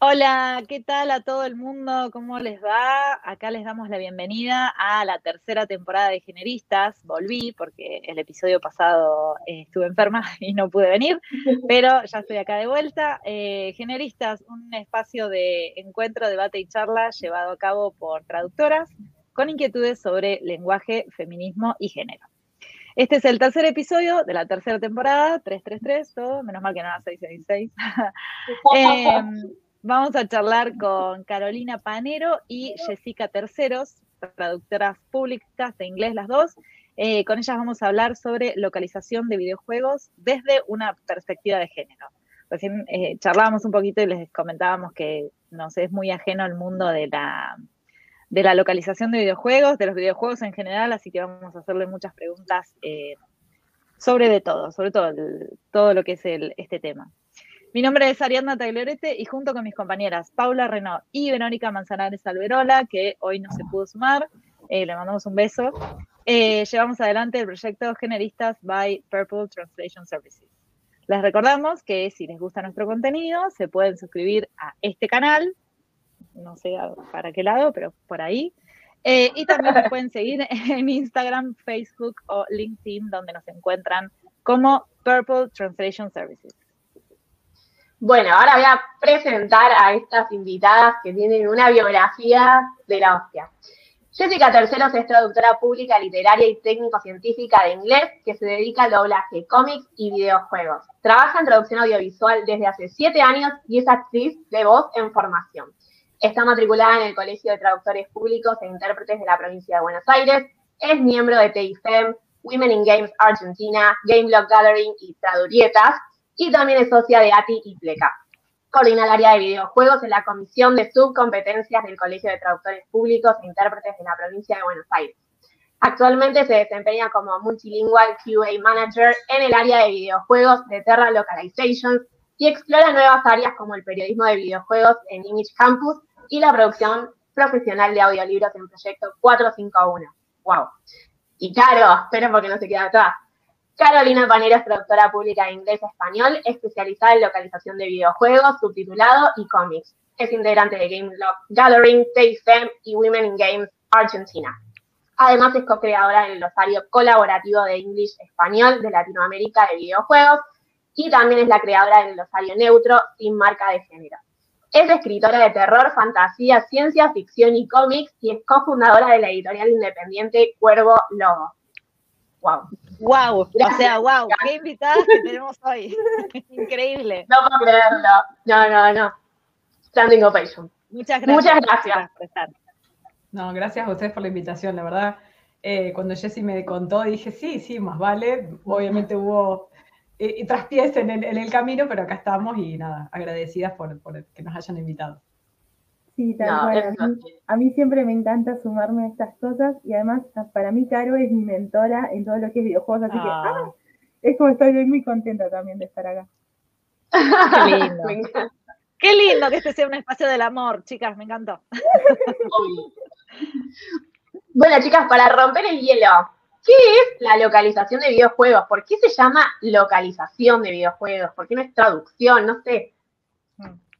Hola, ¿qué tal a todo el mundo? ¿Cómo les va? Acá les damos la bienvenida a la tercera temporada de Generistas. Volví porque el episodio pasado eh, estuve enferma y no pude venir, pero ya estoy acá de vuelta. Eh, Generistas, un espacio de encuentro, debate y charla llevado a cabo por traductoras con inquietudes sobre lenguaje, feminismo y género. Este es el tercer episodio de la tercera temporada, 333, todo, menos mal que no era 666. eh, Vamos a charlar con Carolina Panero y Jessica Terceros, traductoras públicas de inglés las dos. Eh, con ellas vamos a hablar sobre localización de videojuegos desde una perspectiva de género. Recién eh, charlábamos un poquito y les comentábamos que nos es muy ajeno al mundo de la, de la localización de videojuegos, de los videojuegos en general, así que vamos a hacerle muchas preguntas eh, sobre de todo, sobre todo todo lo que es este tema. Mi nombre es Ariadna Tagliorete y junto con mis compañeras Paula Renault y Verónica Manzanares Alberola, que hoy no se pudo sumar, eh, le mandamos un beso, eh, llevamos adelante el proyecto Generistas by Purple Translation Services. Les recordamos que si les gusta nuestro contenido, se pueden suscribir a este canal, no sé para qué lado, pero por ahí. Eh, y también nos pueden seguir en Instagram, Facebook o LinkedIn, donde nos encuentran como Purple Translation Services. Bueno, ahora voy a presentar a estas invitadas que tienen una biografía de la hostia. Jessica Terceros es traductora pública, literaria y técnico-científica de inglés que se dedica al doblaje, cómics y videojuegos. Trabaja en traducción audiovisual desde hace siete años y es actriz de voz en formación. Está matriculada en el Colegio de Traductores Públicos e Intérpretes de la provincia de Buenos Aires. Es miembro de TIFEM, Women in Games Argentina, Game Blog Gathering y Tradurietas y también es socia de ATI y PLECA. Coordina el área de videojuegos en la Comisión de Subcompetencias del Colegio de Traductores Públicos e Intérpretes de la provincia de Buenos Aires. Actualmente se desempeña como Multilingual QA Manager en el área de videojuegos de Terra Localizations y explora nuevas áreas como el periodismo de videojuegos en Image Campus y la producción profesional de audiolibros en Proyecto 451. ¡Wow! Y claro, esperen porque no se queda atrás. Carolina Panero es traductora pública de inglés-español, especializada en localización de videojuegos, subtitulado y cómics. Es integrante de Game Gathering, TFM y Women in Games Argentina. Además es co-creadora del glosario colaborativo de English Español de Latinoamérica de videojuegos y también es la creadora del glosario neutro sin marca de género. Es escritora de terror, fantasía, ciencia ficción y cómics y es cofundadora de la editorial independiente Cuervo Lobo. Wow. Wow, o sea, wow, qué invitadas que tenemos hoy. Increíble. No puedo creerlo. No, no, no. Standing ovation. Muchas gracias. Muchas gracias. No, gracias a ustedes por la invitación, la verdad. Eh, cuando Jessy me contó, dije, sí, sí, más vale. Obviamente hubo eh, traspiés en el, en el, camino, pero acá estamos y nada, agradecidas por, por que nos hayan invitado. Sí, tal cual. A mí, siempre me encanta sumarme a estas cosas y además para mí Caro es mi mentora en todo lo que es videojuegos, así que ah. ¡ah! es como estoy muy contenta también de estar acá. Qué lindo. Qué lindo que este sea un espacio del amor, chicas, me encantó. bueno, chicas, para romper el hielo, ¿qué es la localización de videojuegos? ¿Por qué se llama localización de videojuegos? ¿Por qué no es traducción? No sé.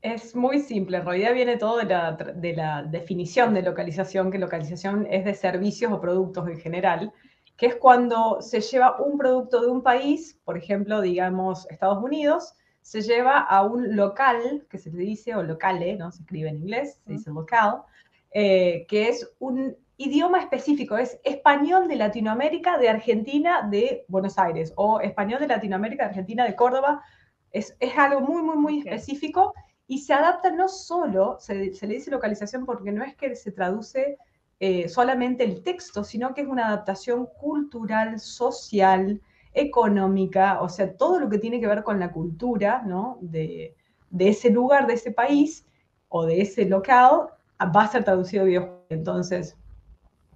Es muy simple, en realidad viene todo de la, definición de localización, que localización es de servicios o productos en general, que es cuando se lleva un producto de un país, por ejemplo, digamos Estados Unidos, se lleva a un local, que se le dice, o locale, ¿no? Se escribe en inglés, se dice local, eh, que es un idioma específico, es español de Latinoamérica, de Argentina, de Buenos Aires, o español de Latinoamérica, de Argentina, de Córdoba. Es, es algo muy, muy, muy específico y se adapta no solo, se, le dice localización porque no es que se traduce eh, solamente el texto, sino que es una adaptación cultural, social, económica, o sea, todo lo que tiene que ver con la cultura ¿no? de, ese lugar, de ese país o de ese local, va a ser traducido a videojuego. Entonces,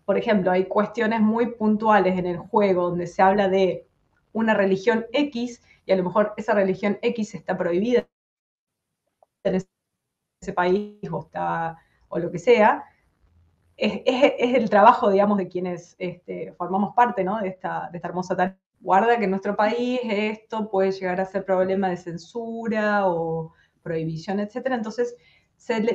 por ejemplo, hay cuestiones muy puntuales en el juego donde se habla de una religión X y a lo mejor esa religión X está prohibida en ese país o, está, o lo que sea, es, el trabajo, digamos, de quienes este, formamos parte ¿no? de, esta, hermosa tarea. Guarda que en nuestro país esto puede llegar a ser problema de censura o prohibición, etc. Entonces,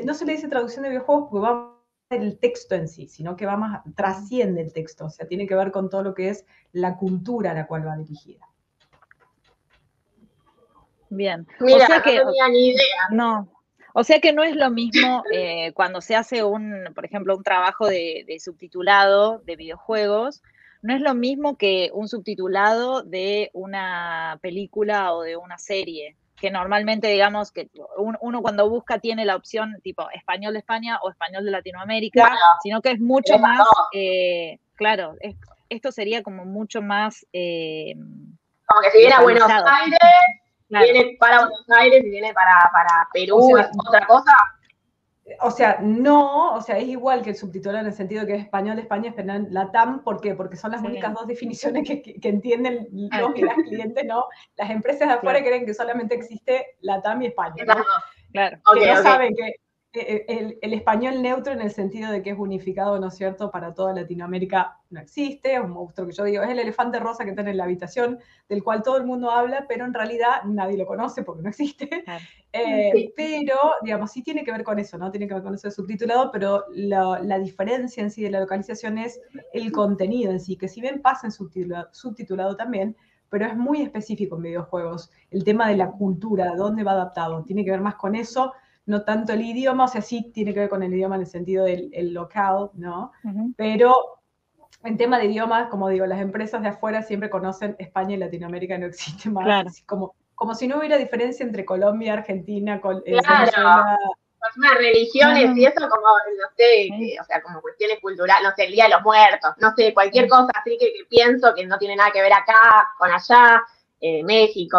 no se le dice traducción de videojuegos porque va el texto en sí, sino que va más, trasciende el texto, o sea, tiene que ver con todo lo que es la cultura a la cual va dirigida. Bien. Mira, o sea que, no tenía ni idea. No. O sea que no es lo mismo eh, cuando se hace un, por ejemplo, un trabajo de, subtitulado de videojuegos, no es lo mismo que un subtitulado de una película o de una serie que normalmente digamos que uno cuando busca tiene la opción tipo español de España o español de Latinoamérica, sino que es mucho más, eh, claro, esto sería como mucho más... Eh, como que si viene a Buenos Aires, viene para Buenos Aires y viene para, para Perú, es otra cosa o sea, no, o sea, es igual que el subtitulado en el sentido que es español España, español latam, ¿por qué? Porque son las únicas dos definiciones que, entienden los y las clientes, ¿no? Las empresas de afuera creen que solamente existe latam y España, ¿no? Claro. que no saben que eh, el, español neutro en el sentido de que es unificado, ¿no es cierto?, para toda Latinoamérica no existe, es un monstruo que yo digo, es el elefante rosa que está en la habitación, del cual todo el mundo habla, pero en realidad nadie lo conoce porque no existe. Eh, pero, digamos, sí tiene que ver con eso, ¿no? Tiene que ver con eso de subtitulado, pero la, diferencia en sí de la localización es el contenido en sí, que si bien pasa en subtitulado, subtitulado también, pero es muy específico en videojuegos. El tema de la cultura, dónde va adaptado, tiene que ver más con eso no tanto el idioma, o sea, sí tiene que ver con el idioma en el sentido del local, ¿no? Pero en tema de idiomas, como digo, las empresas de afuera siempre conocen España y Latinoamérica, no existe más. Claro. Como, como si no hubiera diferencia entre Colombia, Argentina, con eh, claro. Pues religiones y eso como, no sé, o sea, como cuestiones culturales, no sé, el Día de los Muertos, no sé, cualquier cosa así que, pienso que no tiene nada que ver acá, con allá, eh, México,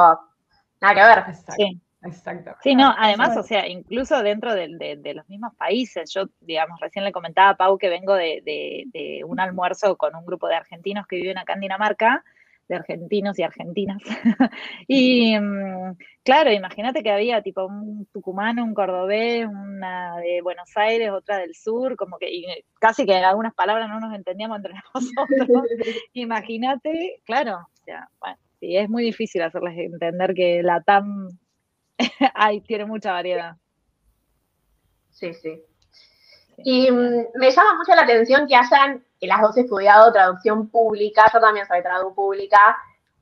nada que ver. Sí. Exacto. Sí, no, además, o sea, incluso dentro de, los mismos países, yo, digamos, recién le comentaba a Pau que vengo de, un almuerzo con un grupo de argentinos que viven acá en Dinamarca, de argentinos y argentinas. y mm, claro, imagínate que había tipo un tucumano, un cordobés, una de Buenos Aires, otra del sur, como que casi que en algunas palabras no nos entendíamos entre nosotros. imagínate, claro, o sea, bueno, sí, es muy difícil hacerles entender que la TAM Ay, tiene mucha variedad. Sí, sí. Y mm, me llama mucho la atención que hayan que las dos estudiado traducción pública. Yo también soy traducción pública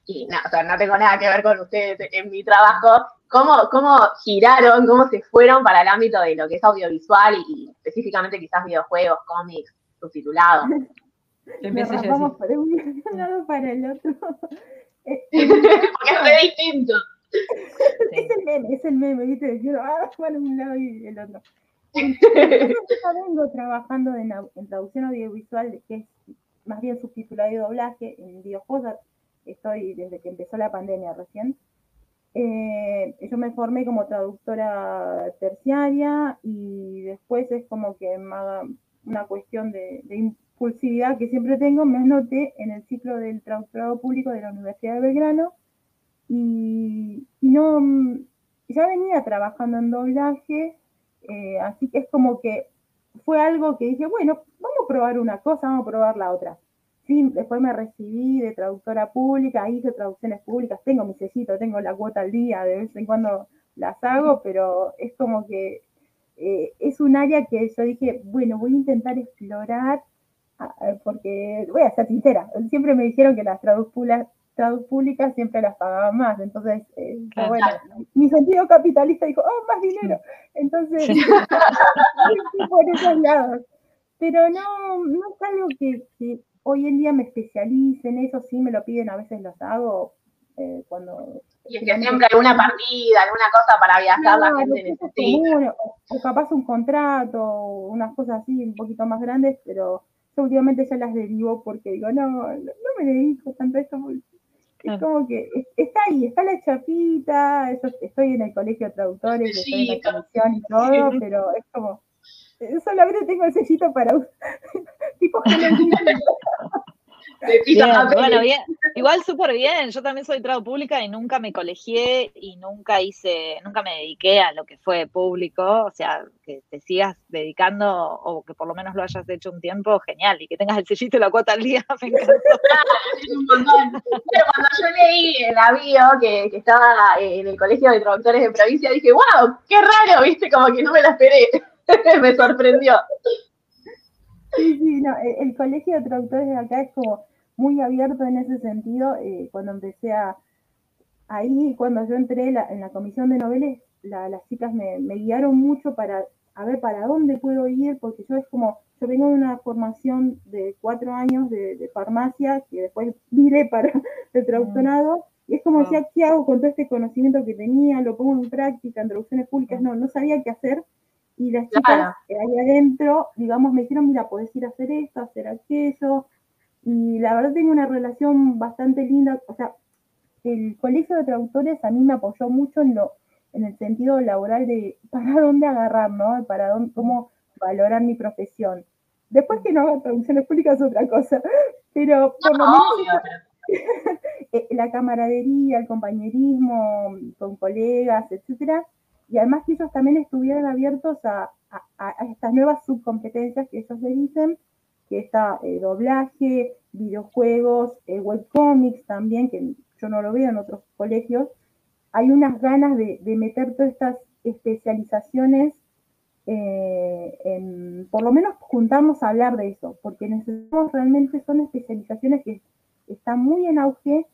y no, o sea, no tengo nada que ver con ustedes en mi trabajo. ¿Cómo, ¿Cómo giraron, cómo se fueron para el ámbito de lo que es audiovisual y, específicamente quizás videojuegos, cómics, subtitulados? Empieza para un lado para el otro. Porque es muy distinto. Es el meme, es el meme, ¿viste? Yo, ah, bueno, un lado y el otro. Yo vengo trabajando en, traducción audiovisual, que es más bien subtitulado y doblaje en videojuegos. Estoy desde que empezó la pandemia recién. Eh, yo me formé como traductora terciaria y después es como que una cuestión de, de, impulsividad que siempre tengo, me anoté en el ciclo del traductorado público de la Universidad de Belgrano y, no, ya venía trabajando en doblaje, eh, así que es como que fue algo que dije, bueno, vamos a probar una cosa, vamos a probar la otra. Sí, después me recibí de traductora pública, hice traducciones públicas, tengo mi sellito, tengo la cuota al día, de vez en cuando las hago, pero es como que eh, es un área que yo dije, bueno, voy a intentar explorar, ah, porque voy a ser sincera, siempre me dijeron que las traductoras públicas siempre las pagaba más. Entonces, eh, bueno, mi sentido capitalista dijo, oh, más dinero. Entonces, por esos lados. Pero no, no es algo que, hoy en día me especialice en eso, sí me lo piden, a veces los hago eh, cuando... Y es que siempre alguna partida, alguna cosa para viajar, la gente necesita. o capaz un contrato, unas cosas así un poquito más grandes, pero yo últimamente ya las derivo porque digo, no, no, me dedico tanto a esto es como que está ahí, está la chapita, yo estoy en el colegio de traductores, estoy en la comisión y todo, pero es como, eh, solamente tengo el sellito para usar, bueno, bien, igual súper bien. Yo también soy trado pública y nunca me colegié y nunca hice, nunca me dediqué a lo que fue público. O sea, que te sigas dedicando o que por lo menos lo hayas hecho un tiempo, genial. Y que tengas el sellito y la cuota al día, me encantó. Pero cuando yo leí el avión que, que estaba en el Colegio de Traductores de Provincia, dije, wow, qué raro, viste, como que no me la esperé. me sorprendió. Sí, sí, no, el, colegio de traductores de acá es como muy abierto en ese sentido. Eh, cuando empecé a, ahí, cuando yo entré en la comisión de noveles, las chicas me, guiaron mucho para a ver para dónde puedo ir, porque yo es como, yo vengo de una formación de cuatro años de, farmacia, que después vine para el traductorado, y es como decía, ¿qué hago con todo este conocimiento que tenía? Lo pongo en práctica, en traducciones públicas, no, no sabía qué hacer, y las chicas ahí adentro, digamos, me dijeron, mira, podés ir a hacer esto, hacer aquello. Y la verdad tengo una relación bastante linda. O sea, el colegio de traductores a mí me apoyó mucho en lo en el sentido laboral de para dónde agarrar, ¿no? Para dónde, cómo valorar mi profesión. Después que no haga traducciones públicas es otra cosa, pero por lo menos eh, la camaradería, el compañerismo con colegas, etcétera, y además que ellos también estuvieran abiertos a, estas nuevas subcompetencias que ellos le dicen, que está eh, doblaje, videojuegos, eh, webcomics también, que yo no lo veo en otros colegios. Hay unas ganas de, meter todas estas especializaciones, eh, en, por lo menos juntarnos a hablar de eso, porque necesitamos realmente, son especializaciones que están muy en auge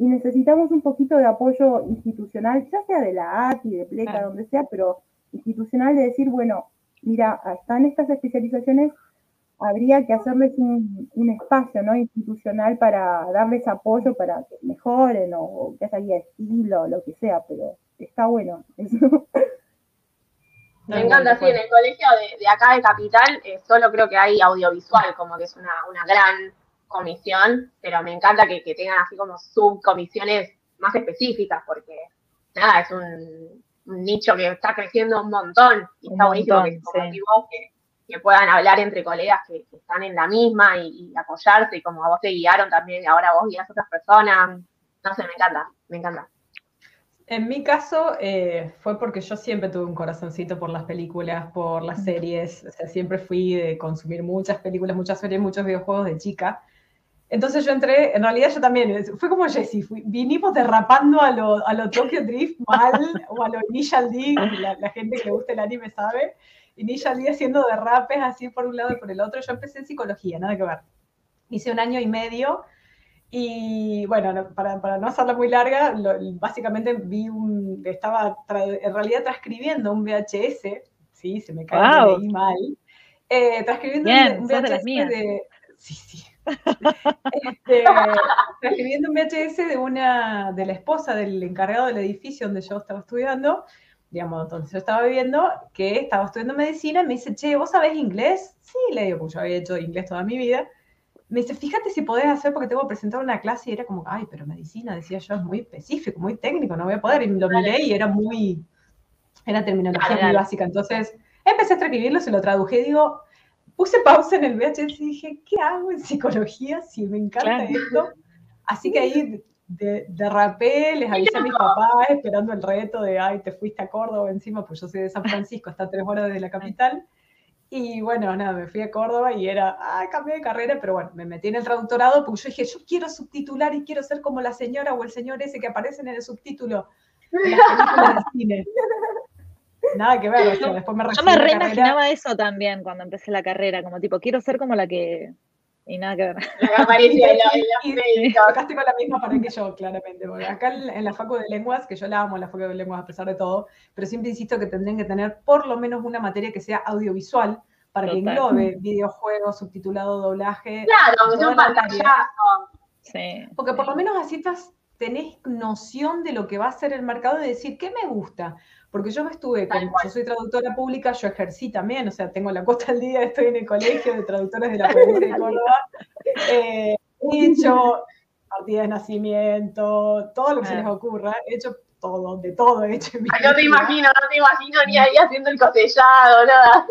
y necesitamos un poquito de apoyo institucional, ya sea de la ATI, de PLECA, donde sea, pero institucional de decir, bueno, mira, están estas especializaciones, habría que hacerles un, espacio ¿no? institucional para darles apoyo para que mejoren o, que haya estilo, lo que sea, pero está bueno eso. Me encanta, sí, en el colegio de, acá de Capital eh, solo creo que hay audiovisual, como que es una, una gran comisión, pero me encanta que, tengan así como subcomisiones más específicas, porque nada, es un, nicho que está creciendo un montón y está buenísimo que, que, puedan hablar entre colegas que, están en la misma y, apoyarse, y como a vos te guiaron también, y ahora vos guías a otras personas. No sé, me encanta, me encanta. En mi caso eh, fue porque yo siempre tuve un corazoncito por las películas, por las series, o sea, siempre fui de consumir muchas películas, muchas series, muchos videojuegos de chica. Entonces yo entré, en realidad yo también, fue como Jessie, vinimos derrapando a lo, a lo Tokyo Drift mal, o a lo Initial D, la, gente que le gusta el anime sabe, Initial D haciendo derrapes así por un lado y por el otro. Yo empecé en psicología, nada que ver. Hice un año y medio y bueno, para, para no hacerla muy larga, básicamente vi un, estaba en realidad transcribiendo un VHS, sí, se me cae wow. mal, eh, transcribiendo un, VHS de... Sí, sí, este, escribiendo un VHS de una, de la esposa del encargado del edificio donde yo estaba estudiando, digamos, donde yo estaba viviendo, que estaba estudiando medicina, y me dice, che, ¿vos sabés inglés? Sí, le digo, pues yo había hecho inglés toda mi vida. Me dice, fíjate si podés hacer porque tengo que presentar una clase y era como, ay, pero medicina, decía yo, es muy específico, muy técnico, no voy a poder. Y lo miré y era muy, era terminología muy básica. Entonces, empecé a escribirlo, se lo traduje y digo, puse pausa en el VHS y dije, ¿qué hago en psicología si me encanta esto? Así que ahí derrapé, les avisé a mis papás esperando el reto de, ay, te fuiste a Córdoba encima, pues yo soy de San Francisco, está a tres horas desde la capital. Y bueno, nada, me fui a Córdoba y era, ah, cambié de carrera, pero bueno, me metí en el traductorado porque yo dije, yo quiero subtitular y quiero ser como la señora o el señor ese que aparecen en el subtítulo en las películas de cine. Nada que ver, o después me Yo me reimaginaba eso también cuando empecé la carrera, como tipo, quiero ser como la que. Y nada que ver. La que aparecía en la, Tocaste con la misma pared que yo, claramente. Porque acá en la Facu de Lenguas, que yo la amo, la Facu de Lenguas a pesar de todo, pero siempre insisto que tendrían que tener por lo menos una materia que sea audiovisual para que englobe videojuegos, subtitulado, doblaje. Claro, un pantallazo. Sí. Porque por lo menos así estás, tenés noción de lo que va a ser el mercado y decir, ¿qué me gusta? Porque yo estuve, como yo soy traductora pública, yo ejercí también, o sea, tengo la costa al día, estoy en el colegio de traductores de la provincia de Córdoba. Eh, he hecho partida de nacimiento, todo lo que se les ocurra. He hecho todo, de todo he hecho. no te imagino, no te imagino ni ahí haciendo el cosellado, nada.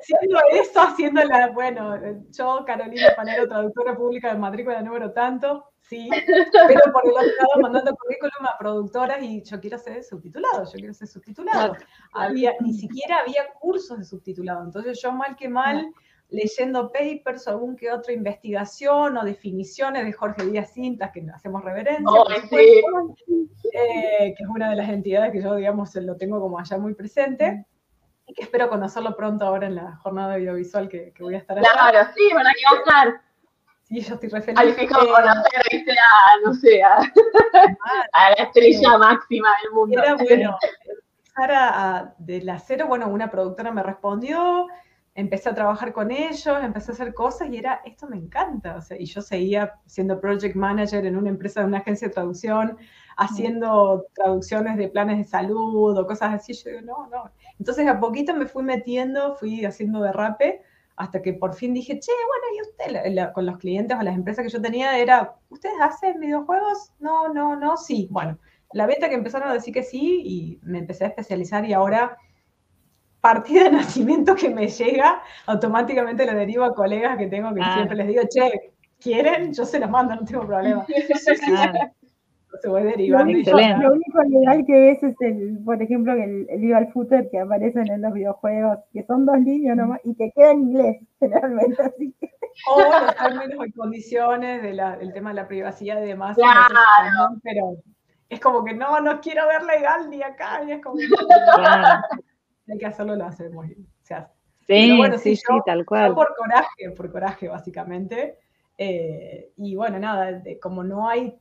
Haciendo eso, haciendo la, bueno, yo, Carolina Panero, traductora pública de matrícula número tanto, sí, pero por el otro lado mandando currículum a productoras y yo quiero ser subtitulado, yo quiero ser subtitulado. Había, ni siquiera había cursos de subtitulado, entonces yo mal que mal leyendo papers o algún que otra investigación o definiciones de Jorge Díaz Cintas, que hacemos reverencia, oh, eh, que es una de las entidades que yo, digamos, lo tengo como allá muy presente, y que espero conocerlo pronto ahora en la jornada audiovisual que, que voy a estar allá. Claro, sí, ¿verdad que va a estar? Sí, yo estoy re Al fijo conocer, viste, a, no sé, a, a la estrella máxima del mundo. Era bueno, empezar a, de la cero, bueno, una productora me respondió, empecé a trabajar con ellos, empecé a hacer cosas y era, esto me encanta. O sea, y yo seguía siendo project manager en una empresa de una agencia de traducción, haciendo traducciones de planes de salud o cosas así. Yo digo, no, no. Entonces a poquito me fui metiendo, fui haciendo derrape, hasta que por fin dije, che, bueno, ¿y usted? con los clientes o las empresas que yo tenía era, ¿ustedes hacen videojuegos? No, no, no, sí. Bueno, la beta que empezaron a decir que sí y me empecé a especializar y ahora partida de nacimiento que me llega, automáticamente lo derivo a colegas que tengo que ah. siempre les digo, che, ¿quieren? Yo se los mando, no tengo problema. Se voy derivando. Lo único, legal que ves es, el, por ejemplo, el, el legal footer que aparecen en los videojuegos, que son dos líneas nomás y te queda en inglés, generalmente. Así que... O los términos y condiciones del tema de la privacidad y demás. pero es como que no, no quiero ver legal ni acá. Y es como que, hay que hacerlo, lo hacemos. Se hace. Sí, bueno, sí, sí, tal cual. por coraje, por coraje, básicamente. Eh, y bueno, nada, como no hay,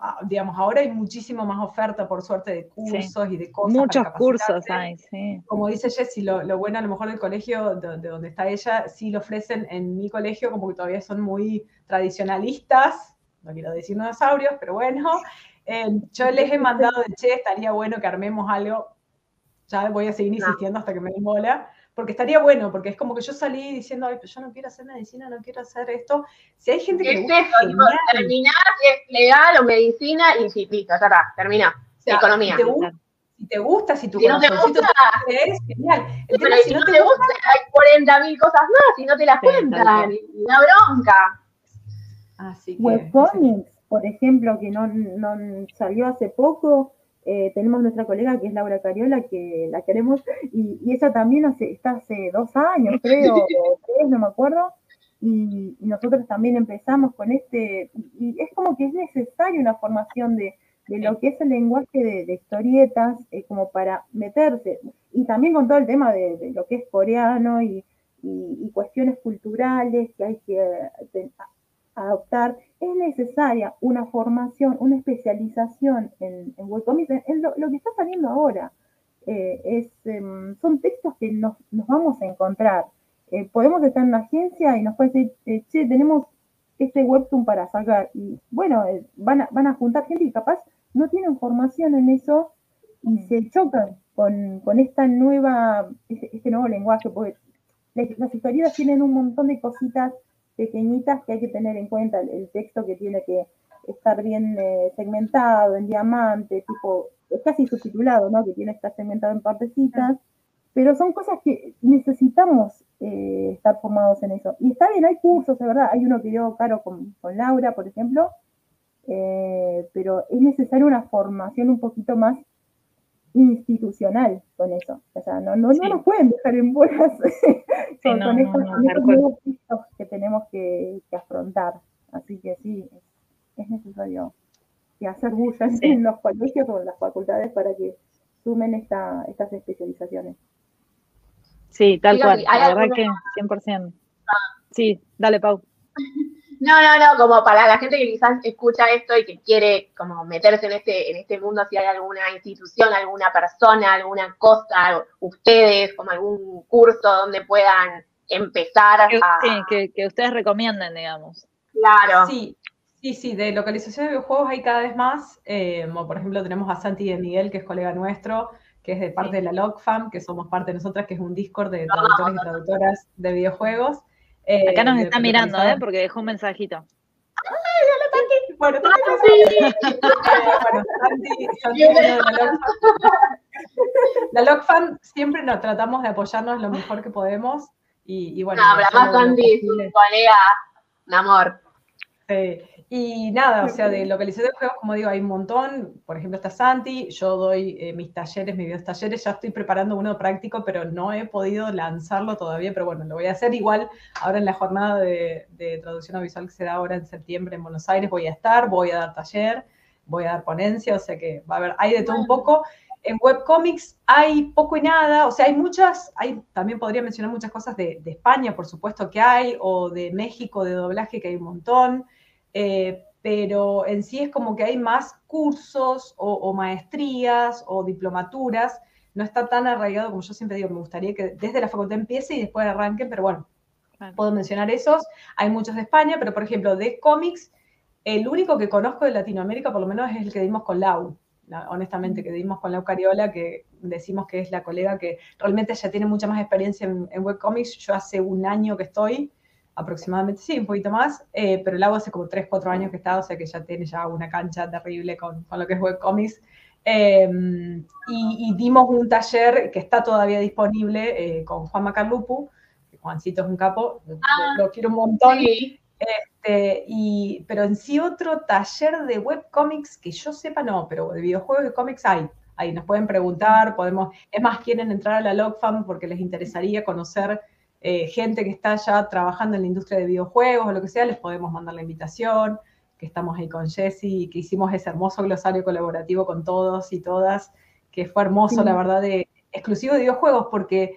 ah, digamos, ahora hay muchísimo más oferta, por suerte, de cursos y de cosas. Muchos cursos hay, sí. Como dice Jessy, lo, lo, bueno a lo mejor del colegio, de, donde está ella, sí lo ofrecen en mi colegio, como que todavía son muy tradicionalistas, no quiero decir dinosaurios, pero bueno. Eh, yo les he mandado de che, estaría bueno que armemos algo ya voy a seguir insistiendo hasta que me den bola, porque estaría bueno, porque es como que yo salí diciendo, Ay, pero yo no quiero hacer medicina, no quiero hacer esto. Si hay gente que... Es eso, tipo, terminar, es legal o medicina y sí, listo, ya está, termina. Economía. Si te, gusta, si tu si no te gusta, es genial. pero si, no, te, gusta, hay 40.000 cosas más, si no te las cuentan, una bronca. Así que, Webcomics, por ejemplo, que no, no salió hace poco, eh, tenemos nuestra colega que es Laura Cariola, que la queremos, y, ella también hace, está hace dos años, creo, o tres, no me acuerdo, y, nosotros también empezamos con este, y es como que es necesaria una formación de, lo que es el lenguaje de, historietas, eh, como para meterse, y también con todo el tema de, lo que es coreano y, cuestiones culturales que hay que adoptar, es necesaria una formación, una especialización en, en webcomics, en, lo, que está saliendo ahora. Eh, es, em, son textos que nos, vamos a encontrar. Eh, podemos estar en una agencia y nos puede decir, eh, che, tenemos este webtoon para sacar. Y bueno, van, a, van a juntar gente y capaz no tienen formación en eso y se chocan con, esta nueva, este, este, nuevo lenguaje, porque las historias tienen un montón de cositas pequeñitas que hay que tener en cuenta, el, texto que tiene que estar bien eh, segmentado en diamante, tipo, es casi subtitulado, ¿no? Que tiene que estar segmentado en partecitas, pero son cosas que necesitamos eh, estar formados en eso. Y está bien, hay cursos, de verdad, hay uno que dio Caro con, con Laura, por ejemplo, eh, pero es necesaria una formación un poquito más institucional con eso. O sea, no, no, no nos pueden dejar en bolas con, estos, nuevos que tenemos que, afrontar. Así que sí, es, necesario que hacer bulla en los colegios o en las facultades para que sumen esta, estas especializaciones. Sí, tal cual. La verdad que 100%. Sí, dale, Pau. No, no, no, como para la gente que quizás escucha esto y que quiere como meterse en este, en este mundo, si hay alguna institución, alguna persona, alguna cosa, ustedes, como algún curso donde puedan empezar a... Sí, que, ustedes recomienden, digamos. Claro. Sí, Sí, sí, de localización de videojuegos hay cada vez más. Eh, por ejemplo, tenemos a Santi de Miguel, que es colega nuestro, que es de parte de la LogFam, que somos parte de nosotras, que es un Discord de traductores y traductoras de videojuegos. Acá nos está mirando, ¿eh? Porque dejó un mensajito. ¡Ay, Bueno, también bueno, Santi, Santi de la La LogFan siempre nos tratamos de apoyarnos lo mejor que podemos. Y, y bueno, no, Santi, su colega, un amor. Sí. Y nada, o sea, de localización de juegos, como digo, hay un montón. Por ejemplo, está Santi, yo doy eh, mis talleres, mis videos talleres, ya estoy preparando uno práctico, pero no he podido lanzarlo todavía, pero bueno, lo voy a hacer igual ahora en la jornada de, traducción audiovisual que se da ahora en septiembre en Buenos Aires, voy a estar, voy a dar taller, voy a dar ponencia, o sea que va a haber, hay de todo un poco. En webcomics hay poco y nada, o sea, hay muchas, hay, también podría mencionar muchas cosas de, de España, por supuesto que hay, o de México, de doblaje, que hay un montón. Eh, pero en sí es como que hay más cursos o, maestrías o diplomaturas, no está tan arraigado como yo siempre digo, me gustaría que desde la facultad empiece y después arranquen, pero bueno, puedo mencionar esos, hay muchos de España, pero por ejemplo, de cómics, el único que conozco de Latinoamérica por lo menos es el que dimos con Lau, honestamente, que dimos con Lau Cariola, que decimos que es la colega que realmente ya tiene mucha más experiencia en, en webcomics, yo hace un año que estoy, aproximadamente, sí, un poquito más, eh, pero el agua hace como 3, 4 años que está, o sea que ya tiene ya una cancha terrible con, con lo que es webcomics. Eh, y, dimos un taller que está todavía disponible eh, con Juan Macarlupu, que Juancito es un capo, ah, lo, quiero un montón. Este, y, pero en sí otro taller de webcomics que yo sepa no, pero de videojuegos de cómics hay. Ahí nos pueden preguntar, podemos, es más, quieren entrar a la LogFam porque les interesaría conocer eh, gente que está ya trabajando en la industria de videojuegos o lo que sea, les podemos mandar la invitación, que estamos ahí con Jessy, que hicimos ese hermoso glosario colaborativo con todos y todas, que fue hermoso, la verdad, de, exclusivo de videojuegos, porque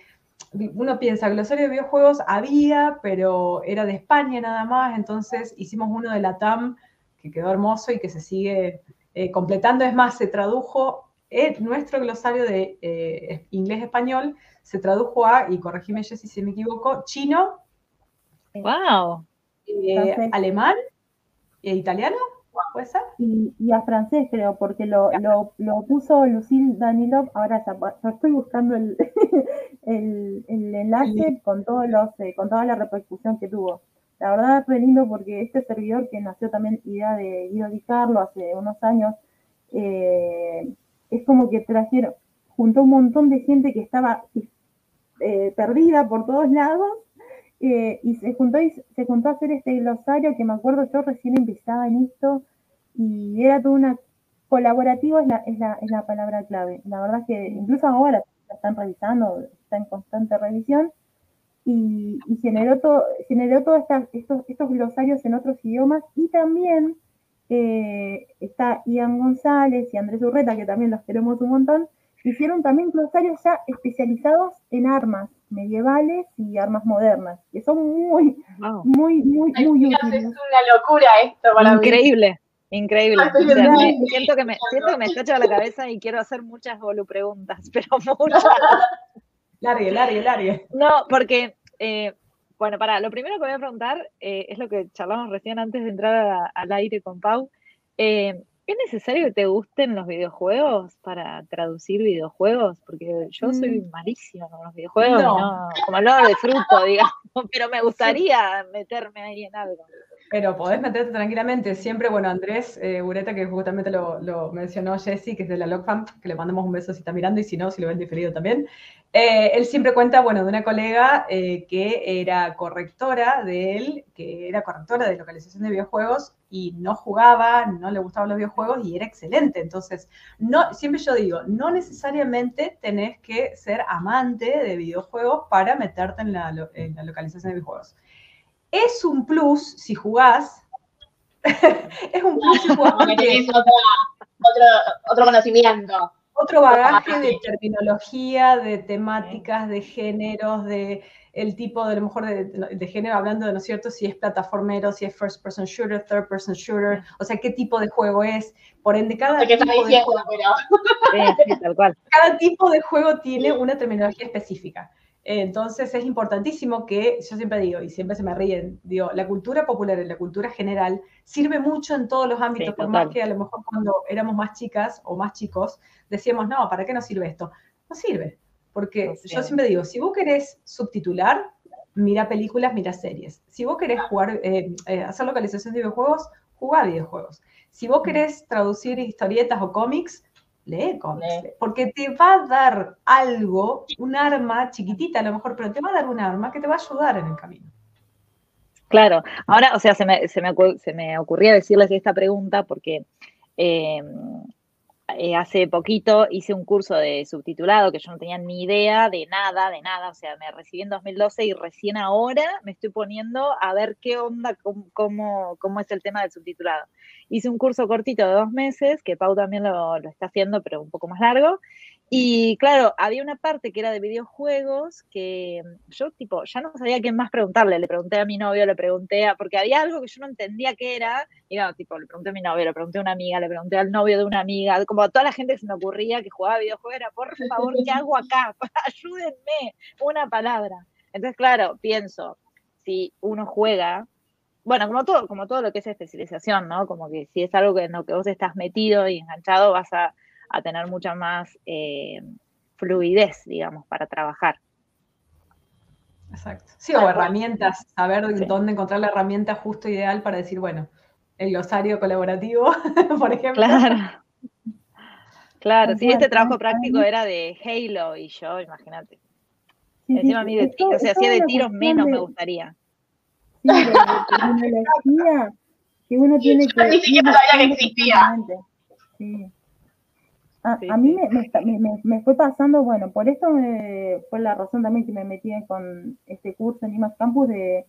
uno piensa, glosario de videojuegos había, pero era de España nada más, entonces hicimos uno de la TAM, que quedó hermoso y que se sigue eh, completando. Es más, se tradujo en nuestro glosario de eh, inglés-español, se tradujo a, y corregime Jessy si me equivoco, chino, wow. Eh, alemán e italiano, ¿puede ser? Y, a francés creo, porque lo, lo, puso Lucille Danilov, ahora ya, estoy buscando el, el, enlace con, todos los, eh, con toda la repercusión que tuvo. La verdad es re lindo porque este servidor que nació también idea de Guido Di Carlo hace unos años, eh, es como que trajeron, juntó un montón de gente que estaba eh, perdida por todos lados, eh, y se juntó, se juntó a hacer este glosario que me acuerdo yo recién empezaba en esto, y era todo una colaborativo es la, es la, es la palabra clave. La verdad es que incluso ahora la están revisando, está en constante revisión, y, generó todo, generó todos estos, estos glosarios en otros idiomas, y también eh, está Ian González y Andrés Urreta, que también los queremos un montón, hicieron también glosarios ya especializados en armas medievales y armas modernas, que son muy, muy, muy, muy útiles. Es una locura esto para Increíble. Increíble. siento, que me, siento que me está la cabeza y quiero hacer muchas bolu preguntas, pero muchas. largue, largue, largue. No, porque, eh, bueno, para, lo primero que voy a preguntar eh, es lo que charlamos recién antes de entrar al aire con Pau. Eh, ¿Es necesario que te gusten los videojuegos para traducir videojuegos? Porque yo soy mm. malísima con los videojuegos, no. como hablar de fruto, digamos, pero me gustaría meterme ahí en algo. Pero podés meterte tranquilamente. Siempre, bueno, Andrés eh, Ureta, que justamente lo, mencionó Jesse, que es de la LogFam, que le mandamos un beso si está mirando, y si no, si lo ven diferido también. Eh, él siempre cuenta, bueno, de una colega eh, que era correctora de él, que era correctora de localización de videojuegos y no jugaba, no le gustaban los videojuegos y era excelente. Entonces, no, siempre yo digo, no necesariamente tenés que ser amante de videojuegos para meterte en la, en la localización de videojuegos. Es un plus si jugás. es un plus si jugás porque... otro, conocimiento. Otro bagaje de terminología, de temáticas, de géneros, de el tipo de lo mejor de, género, hablando de, ¿no es cierto?, si es plataformero, si es first person shooter, third person shooter, o sea, qué tipo de juego es. Por ende, cada tipo de juego, cada tipo de juego tiene una terminología específica. Entonces es importantísimo que, yo siempre digo, y siempre se me ríen, digo, la cultura popular y la cultura general sirve mucho en todos los ámbitos, por más que a lo mejor cuando éramos más chicas o más chicos decíamos, no, ¿para qué nos sirve esto? No sirve, porque yo siempre digo, si vos querés subtitular, mira películas, mira series. Si vos querés jugar, eh, eh, hacer localización de videojuegos, jugá videojuegos. Si vos querés traducir historietas o cómics, lee cómics, porque te va a dar algo, un arma chiquitita a lo mejor, pero te va a dar un arma que te va a ayudar en el camino. Claro, ahora, o sea, se me, se me, se me ocurría decirles esta pregunta porque eh, eh, hace poquito hice un curso de subtitulado que yo no tenía ni idea de nada, de nada, o sea, me recibí en 2012 y recién ahora me estoy poniendo a ver qué onda, cómo, cómo, es el tema del subtitulado. Hice un curso cortito de dos meses, que Pau también lo, lo está haciendo, pero un poco más largo, y claro, había una parte que era de videojuegos que yo, tipo, ya no sabía a quién más preguntarle. Le pregunté a mi novio, le pregunté a. Porque había algo que yo no entendía qué era. Y no, tipo, le pregunté a mi novio, le pregunté a una amiga, le pregunté al novio de una amiga. Como a toda la gente que se me ocurría que jugaba videojuegos, era, por favor, ¿qué hago acá? Ayúdenme, una palabra. Entonces, claro, pienso, si uno juega. Bueno, como todo, como todo lo que es especialización, ¿no? Como que si es algo en lo que vos estás metido y enganchado, vas a a tener mucha más eh, fluidez, digamos, para trabajar. Exacto. Sí, o herramientas, saber dónde encontrar la herramienta justo ideal para decir, bueno, el glosario colaborativo, por ejemplo. Claro. Claro, sí, este trabajo práctico era de Halo y yo, imagínate. Encima a mí, de, o sea, hacía de tiros menos me gustaría. Sí, de, tecnología que uno tiene que... Ni siquiera sabía que existía. Sí. A, mí me, fue pasando, bueno, por esto fue la razón también que me metí con este curso en IMAX Campus de,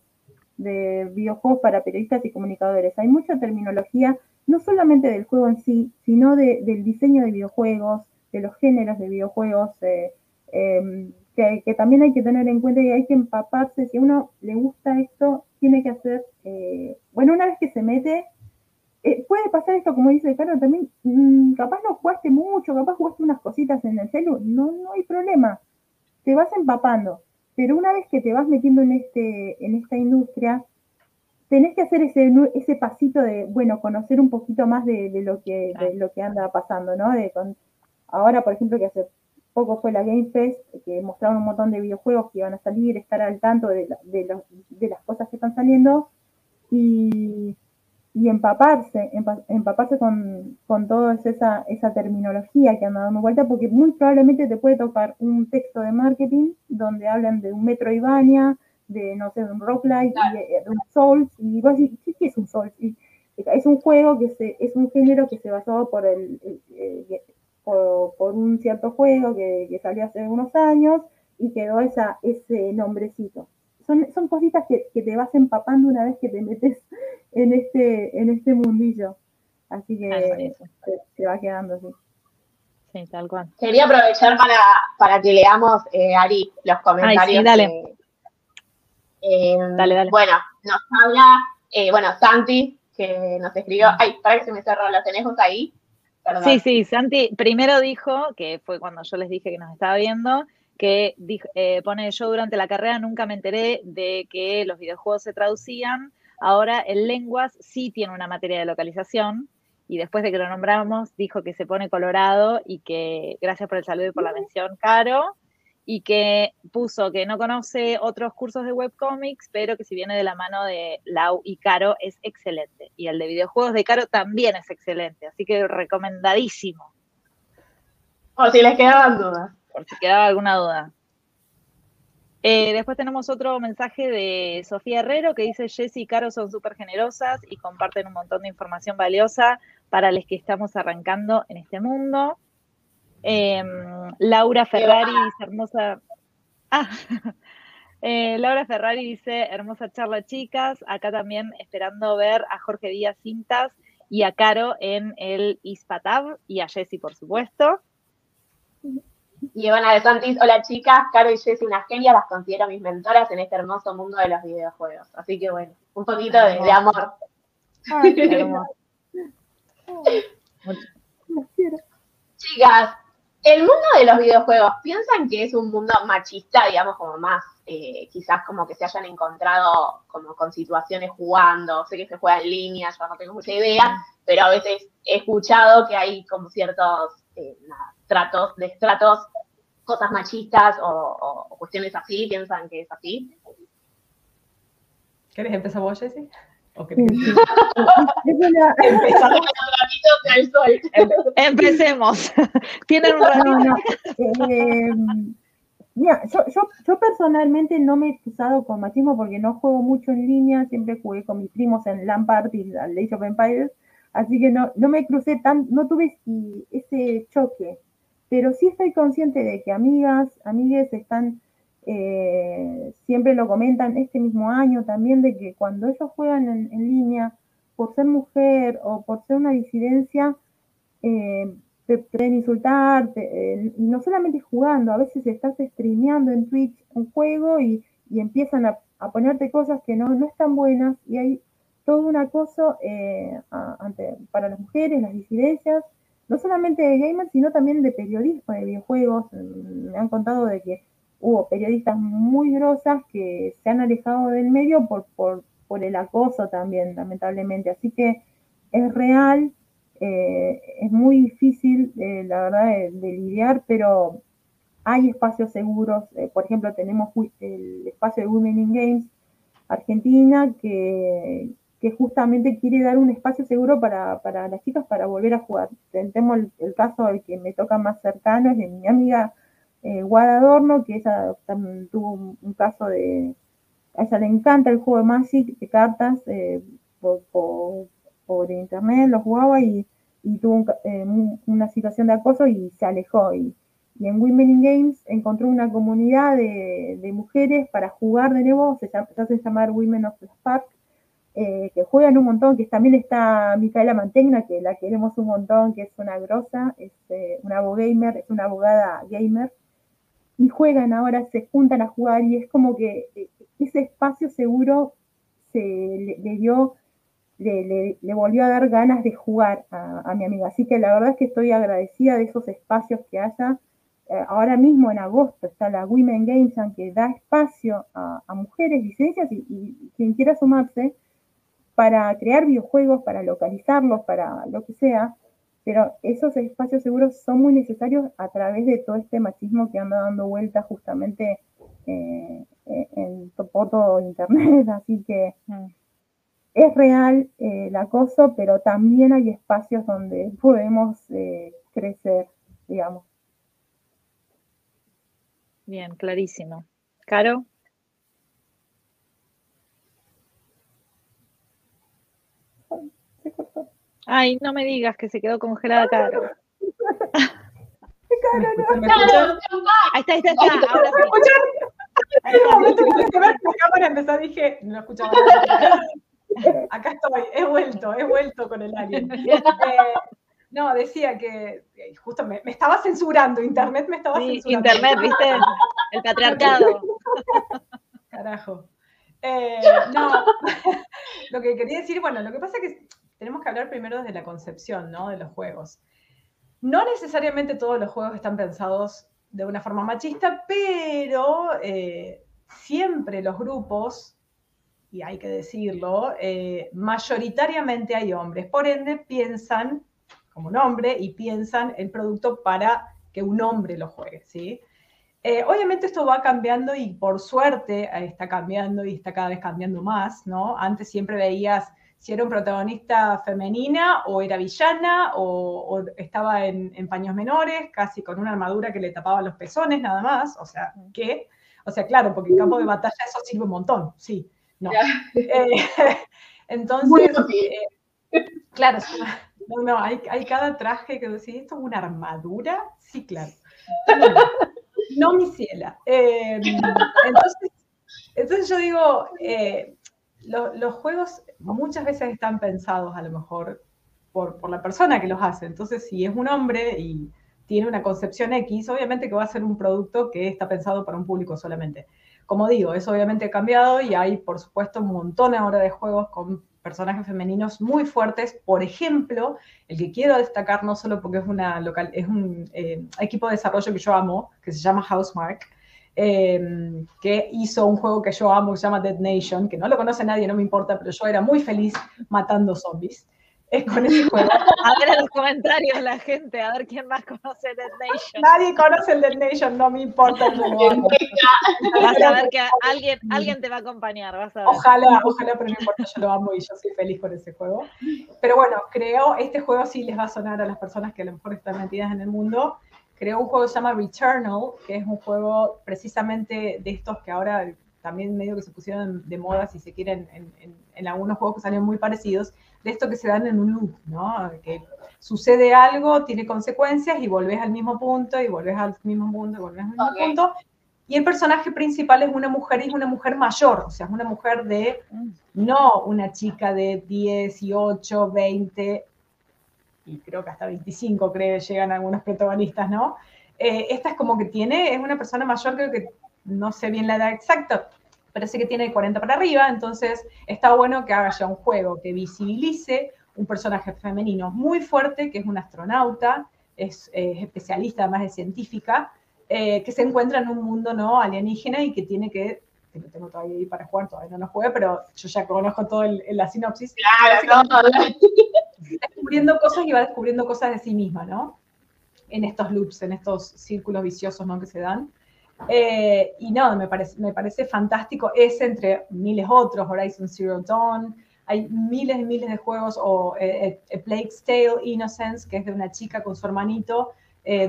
videojuegos para periodistas y comunicadores. Hay mucha terminología, no solamente del juego en sí, sino del diseño de videojuegos, de los géneros de videojuegos, eh, em, que, también hay que tener en cuenta y hay que empaparse. Si a uno le gusta esto, tiene que hacer, eh, bueno, una vez que se mete, eh, puede pasar esto, como dice Carlos, también, mm, capaz no jugaste mucho, capaz jugaste unas cositas en el celu, no, no hay problema, te vas empapando, pero una vez que te vas metiendo en, este, en esta industria, tenés que hacer ese, ese pasito de, bueno, conocer un poquito más de, lo, que, de lo que anda pasando, ¿no? De, con, ahora, por ejemplo, que hace poco fue la Game Fest, que mostraron un montón de videojuegos que iban a salir, estar al tanto de, de, de las cosas que están saliendo, y y empaparse, empaparse con, con toda esa, esa terminología que anda dando vuelta, porque muy probablemente te puede tocar un texto de marketing donde hablan de un Metro Ivania, de, no sé, de un Rocklight, de, un Souls, y vos decís, ¿qué es un Souls? Y, es un juego que se, es un género que se basó por el, por, un cierto juego que, que, salió hace unos años y quedó esa, ese nombrecito son, cositas que, te vas empapando una vez que te metes en este, en este mundillo. Así que te, va quedando así. Sí, tal cual. Quería aprovechar para, para que leamos, eh, Ari, los comentarios. dale. Eh, dale, dale. Bueno, nos habla, eh, bueno, Santi, que nos escribió. Ay, para que se me cerró, ¿lo tenemos ahí? Sí, sí, Santi primero dijo, que fue cuando yo les dije que nos estaba viendo, que eh, pone yo durante la carrera nunca me enteré de que los videojuegos se traducían. Ahora el lenguas sí tiene una materia de localización y después de que lo nombramos dijo que se pone colorado y que gracias por el saludo y por la mención, Caro, y que puso que no conoce otros cursos de webcomics, pero que si viene de la mano de Lau y Caro es excelente. Y el de videojuegos de Caro también es excelente, así que recomendadísimo. Por si les quedaban dudas si quedaba alguna duda. Eh, después tenemos otro mensaje de Sofía Herrero que dice, Jess y Caro son súper generosas y comparten un montón de información valiosa para los que estamos arrancando en este mundo. Em, Laura Ferrari dice, hermosa... Ah, eh, Laura Ferrari dice, hermosa charla chicas, acá también esperando ver a Jorge Díaz Cintas y a Caro en el Ispatab y a Jessy, por supuesto. Y Ivana de Santis, hola chicas, Caro y Jessy, una genia, las considero mis mentoras en este hermoso mundo de los videojuegos. Así que bueno, un poquito de, amor. Chicas, el mundo de los videojuegos, ¿piensan que es un mundo machista, digamos, como más, eh, quizás como que se hayan encontrado como con situaciones jugando? Sé que se juega en línea, yo no tengo mucha idea, pero a veces he escuchado que hay como ciertos eh, tratos, de estratos, cosas machistas o, cuestiones así, piensan que es así. ¿Querés empezar vos, Jessy? Empecemos. Tienen un ratito. Eh, mira, yo, yo, yo, personalmente no me he cruzado con machismo porque no juego mucho en línea, siempre jugué con mis primos en LAN Party, Age of Empires, así que no, no me crucé tan, no tuve ese choque, pero sí estoy consciente de que amigas, amigues están eh, siempre lo comentan este mismo año también, de que cuando ellos juegan en, línea, por ser mujer o por ser una disidencia, eh, te pueden insultar, eh, y no solamente jugando, a veces estás streameando en Twitch un juego y, empiezan a, ponerte cosas que no, no están buenas y hay todo un acoso ante, para las mujeres, las disidencias, no solamente de gamers, sino también de periodistas de videojuegos. Me han contado de que hubo periodistas muy grosas que se han alejado del medio por, por, por el acoso también, lamentablemente. Así que es real, eh, es muy difícil, eh, la verdad, de, lidiar, pero hay espacios seguros. Eh, por ejemplo, tenemos el espacio de Women in Games Argentina, que, que justamente quiere dar un espacio seguro para, para, las chicas para volver a jugar. Tenemos el, caso que me toca más cercano, es de mi amiga eh, Adorno, que ella también tuvo un, caso de... A ella le encanta el juego de Magic de cartas eh, por, internet, lo jugaba y, tuvo eh, una situación de acoso y se alejó. Y, en Women in Games encontró una comunidad de, mujeres para jugar de nuevo, se, hace llamar Women of the Spark, eh, que juegan un montón, que también está Micaela Mantegna, que la queremos un montón, que es una grosa, es una abogamer, es una abogada gamer, y juegan ahora, se juntan a jugar y es como que eh, ese espacio seguro se le, dio, le, volvió a dar ganas de jugar a, mi amiga. Así que la verdad es que estoy agradecida de esos espacios que haya. Eh, ahora mismo en agosto está la Women Games que da espacio a, mujeres, licencias y, quien quiera sumarse para crear videojuegos, para localizarlos, para lo que sea. Pero esos espacios seguros son muy necesarios a través de todo este machismo que anda dando vuelta justamente eh, eh, en, por todo Internet. Así que mm. es real eh, el acoso, pero también hay espacios donde podemos crecer, digamos. Bien, clarísimo. Caro. Ay, no me digas que se quedó congelada Caro. Ahí está, ahí está, ahí está. Ahora sí. En el momento que a ver la cámara empezó, dije, no escuchaba Acá estoy, he vuelto, he vuelto con el alien. Eh, no, decía que eh, justo me, me, estaba censurando, internet me estaba sí, censurando. Internet, viste, el patriarcado. Carajo. Eh, no, lo que quería decir, bueno, lo que pasa es que tenemos que hablar primero desde la concepción ¿no? de los juegos. No necesariamente todos los juegos están pensados de una forma machista, pero eh, siempre los grupos, y hay que decirlo, eh, mayoritariamente hay hombres. Por ende, piensan como un hombre y piensan el producto para que un hombre lo juegue. ¿sí? Eh, obviamente esto va cambiando y por suerte está cambiando y está cada vez cambiando más, ¿no? Antes siempre veías si era un protagonista femenina o era villana o, estaba en, paños menores, casi con una armadura que le tapaba los pezones nada más, o sea, ¿qué? O sea, claro, porque en campo de batalla eso sirve un montón, sí, no. Eh, entonces, eh, claro, no, no, hay, cada traje que decís, ¿esto es una armadura? Sí, claro. No, mi ciela. Eh, entonces, entonces yo digo, los juegos muchas veces están pensados a lo mejor por, la persona que los hace. Entonces, si es un hombre y tiene una concepción X, obviamente que va a ser un producto que está pensado para un público solamente. Como digo, eso obviamente ha cambiado y hay, por supuesto, un montón ahora de juegos con personajes femeninos muy fuertes. Por ejemplo, el que quiero destacar no solo porque es, una local, es un eh, equipo de desarrollo que yo amo, que se llama Housemark, Em, que hizo un juego que yo amo, que se llama Dead Nation, que no lo conoce nadie, no me importa, pero yo era muy feliz matando zombies. es con ese juego. A ver en los comentarios la gente, a ver quién más conoce Dead Nation. Nadie conoce el Dead Nation, no me importa. vas a ver que alguien, alguien te va a acompañar, vas a ver. Ojalá, ojalá, pero no importa, yo lo amo y yo soy feliz con ese juego. Pero bueno, creo, este juego sí les va a sonar a las personas que a lo mejor están metidas en el mundo. Creo un juego que se llama Returnal, que es un juego precisamente de estos que ahora también medio que se pusieron de moda, si se quieren, en, en algunos juegos que salen muy parecidos, de esto que se dan en un loop, ¿no? Que sucede algo, tiene consecuencias y volvés al mismo punto y volvés al mismo punto y volvés al mismo punto. Y el personaje principal es una mujer y es una mujer mayor, o sea, es una mujer de, no una chica de 18, 20, y creo que hasta 25, creo, llegan algunos protagonistas, ¿no? Eh, esta es como que tiene, es una persona mayor, creo que no sé bien la edad exacta, parece que tiene 40 para arriba, entonces está bueno que haga ya un juego que visibilice un personaje femenino muy fuerte, que es un astronauta, es, especialista además de científica, eh, que se encuentra en un mundo no alienígena y que tiene que, que lo tengo todavía ahí para jugar, todavía no lo jugué, pero yo ya conozco todo el, la sinopsis. Claro, descubriendo cosas y va descubriendo cosas de sí misma, ¿no? En estos loops, en estos círculos viciosos, ¿no? Que se dan. Eh, y no, me parece, me parece fantástico. Es entre miles otros, Horizon Zero Dawn. Hay miles y miles de juegos, o eh, eh, Plague's Tale Innocence, que es de una chica con su hermanito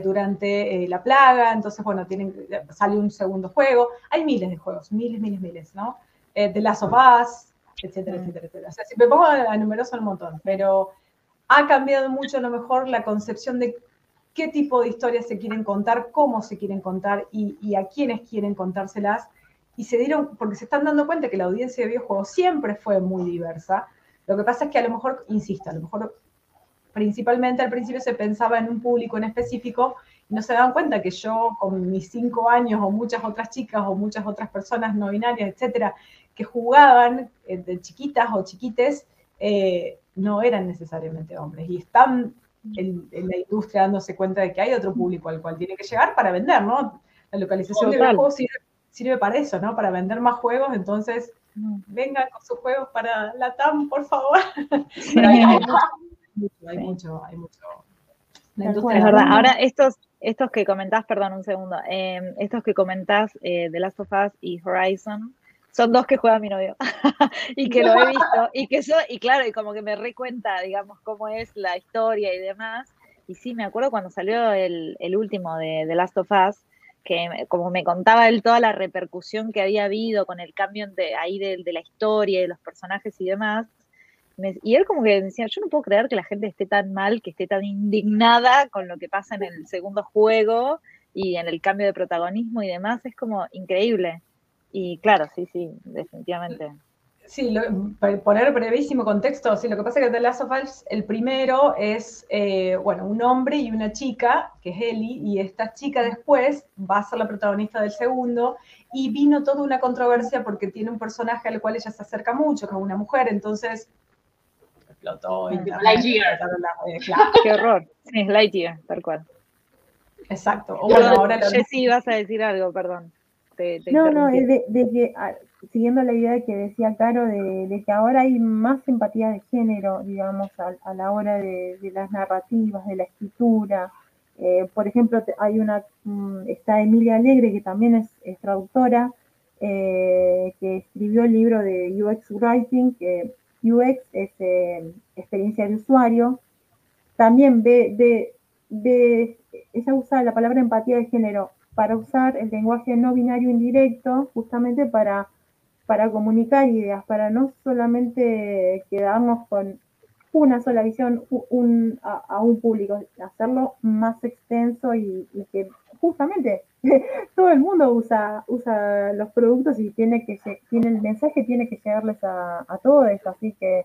durante la plaga. Entonces, bueno, tienen, sale un segundo juego. Hay miles de juegos, miles, miles, miles, ¿no? The Last of Us, etcétera, mm. etcétera, etcétera. O sea, si me pongo a, numeroso un montón, pero ha cambiado mucho a lo mejor la concepción de qué tipo de historias se quieren contar, cómo se quieren contar y, a quiénes quieren contárselas. Y se dieron, porque se están dando cuenta que la audiencia de videojuegos siempre fue muy diversa. Lo que pasa es que a lo mejor, insisto, a lo mejor principalmente al principio se pensaba en un público en específico y no se daban cuenta que yo con mis cinco años o muchas otras chicas o muchas otras personas no binarias, etcétera, que jugaban eh, de chiquitas o chiquites, eh, no eran necesariamente hombres y están en, la industria dándose cuenta de que hay otro público al cual tiene que llegar para vender, ¿no? La localización de los juegos sirve, para eso, ¿no? Para vender más juegos, entonces vengan con sus juegos para la TAM, por favor. hay, mucho, hay mucho, La industria es verdad. Ahora, estos, estos que comentás, perdón un segundo, eh, estos que comentás eh, de Last of Us y Horizon, son dos que juega mi novio y que lo he visto y que eso, y claro, y como que me recuenta, digamos, cómo es la historia y demás. Y sí, me acuerdo cuando salió el, último de The Last of Us, que como me contaba él toda la repercusión que había habido con el cambio de, ahí de, la historia y de los personajes y demás. Y él como que decía, yo no puedo creer que la gente esté tan mal, que esté tan indignada con lo que pasa en el segundo juego y en el cambio de protagonismo y demás. Es como increíble. Y claro, sí, sí, definitivamente. Sí, poner brevísimo contexto, sí, lo que pasa es que The Last of Us, el primero es, eh, bueno, un hombre y una chica, que es Ellie, y esta chica después va a ser la protagonista del segundo, y vino toda una controversia porque tiene un personaje al cual ella se acerca mucho, que es una mujer, entonces explotó. Lightyear. Eh, Qué horror. Sí, Lightyear, tal cual. Exacto. O bueno, ahora Jessy, vas a decir algo, perdón no, no, es de, que, ah, siguiendo la idea que decía Caro, de, que ahora hay más empatía de género, digamos, a, la hora de, las narrativas, de la escritura. Eh, por ejemplo, hay una, mm, está Emilia Alegre, que también es, traductora, eh, que escribió el libro de UX Writing, que UX es eh, experiencia de usuario. También ve, ve, ella usa la palabra empatía de género para usar el lenguaje no binario indirecto justamente para, para comunicar ideas, para no solamente quedarnos con una sola visión a, un público, hacerlo más extenso y, que justamente todo el mundo usa, usa los productos y tiene que tiene el mensaje tiene que llegarles a, a todos, así que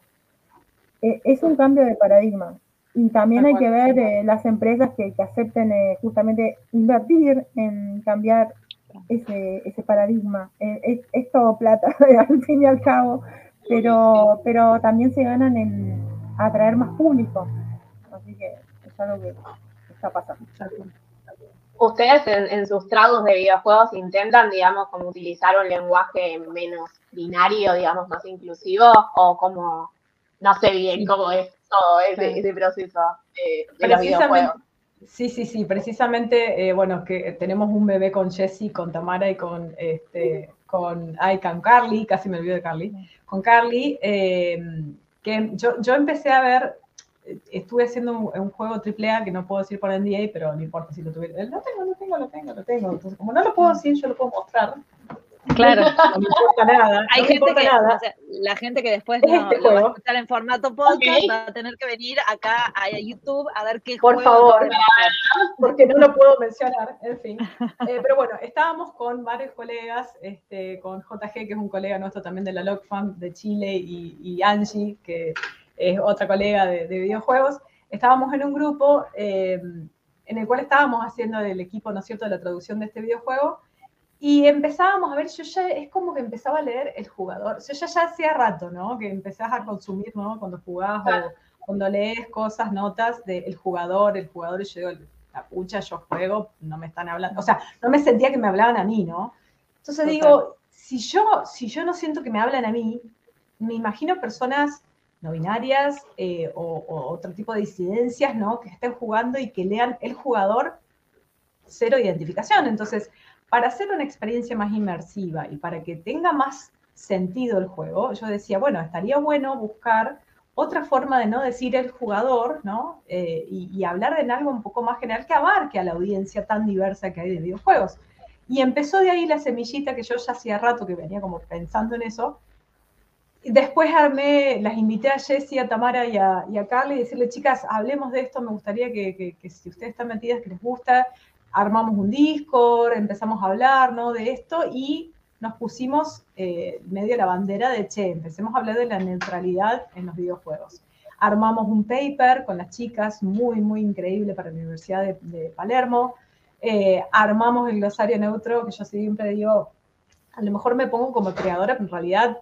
eh, es un cambio de paradigma. Y también hay que ver eh, las empresas que, acepten eh, justamente invertir en cambiar ese, ese paradigma. Es, todo plata, al fin y al cabo, pero, pero también se ganan en atraer más público. Así que es algo que está pasando. Ustedes en, en sus tragos de videojuegos intentan, digamos, como utilizar un lenguaje menos binario, digamos, más inclusivo, o como no sé bien cómo es todo ese, proceso de, los videojuegos. Sí, sí, sí, precisamente, eh, bueno, que tenemos un bebé con Jessie, con Tamara y con, este, con, ay, con Carly, casi me olvido de Carly, con Carly, eh, que yo, yo empecé a ver, estuve haciendo un, juego AAA que no puedo decir por NDA, pero no importa si lo tuviera. No tengo, no tengo, lo tengo, lo tengo. Entonces, como no lo puedo decir, yo lo puedo mostrar. Claro. No me importa nada. Hay gente que, nada. O sea, la gente que después no, este lo va a escuchar en formato podcast va a tener que venir acá a YouTube a ver qué Por favor, porque no lo puedo mencionar, en fin. Eh, pero bueno, estábamos con varios colegas, este, con JG, que es un colega nuestro también de la LogFam de Chile, y, y Angie, que es otra colega de, videojuegos. Estábamos en un grupo eh, en el cual estábamos haciendo el equipo, ¿no es cierto?, de la traducción de este videojuego y empezábamos a ver, yo ya es como que empezaba a leer el jugador. Yo ya, ya hacía rato, ¿no? Que empezás a consumir, ¿no? Cuando jugás o cuando lees cosas, notas del jugador, el jugador, y yo digo, la pucha, yo juego, no me están hablando. O sea, no me sentía que me hablaban a mí, ¿no? Entonces digo, si yo, si yo no siento que me hablan a mí, me imagino personas no binarias eh, o, otro tipo de disidencias, ¿no? Que estén jugando y que lean el jugador cero identificación. Entonces, para hacer una experiencia más inmersiva y para que tenga más sentido el juego, yo decía, bueno, estaría bueno buscar otra forma de no decir el jugador, ¿no? Eh, y, hablar de algo un poco más general que abarque a la audiencia tan diversa que hay de videojuegos. Y empezó de ahí la semillita que yo ya hacía rato que venía como pensando en eso. Después armé, las invité a Jessie, a Tamara y a, y a Carly y decirle, chicas, hablemos de esto, me gustaría que, que si ustedes están metidas, que les gusta, armamos un Discord, empezamos a hablar ¿no? de esto y nos pusimos eh, medio la bandera de, che, empecemos a hablar de la neutralidad en los videojuegos. Armamos un paper con las chicas, muy, muy increíble para la Universidad de, Palermo. Eh, armamos el glosario neutro, que yo siempre digo, a lo mejor me pongo como creadora, pero en realidad,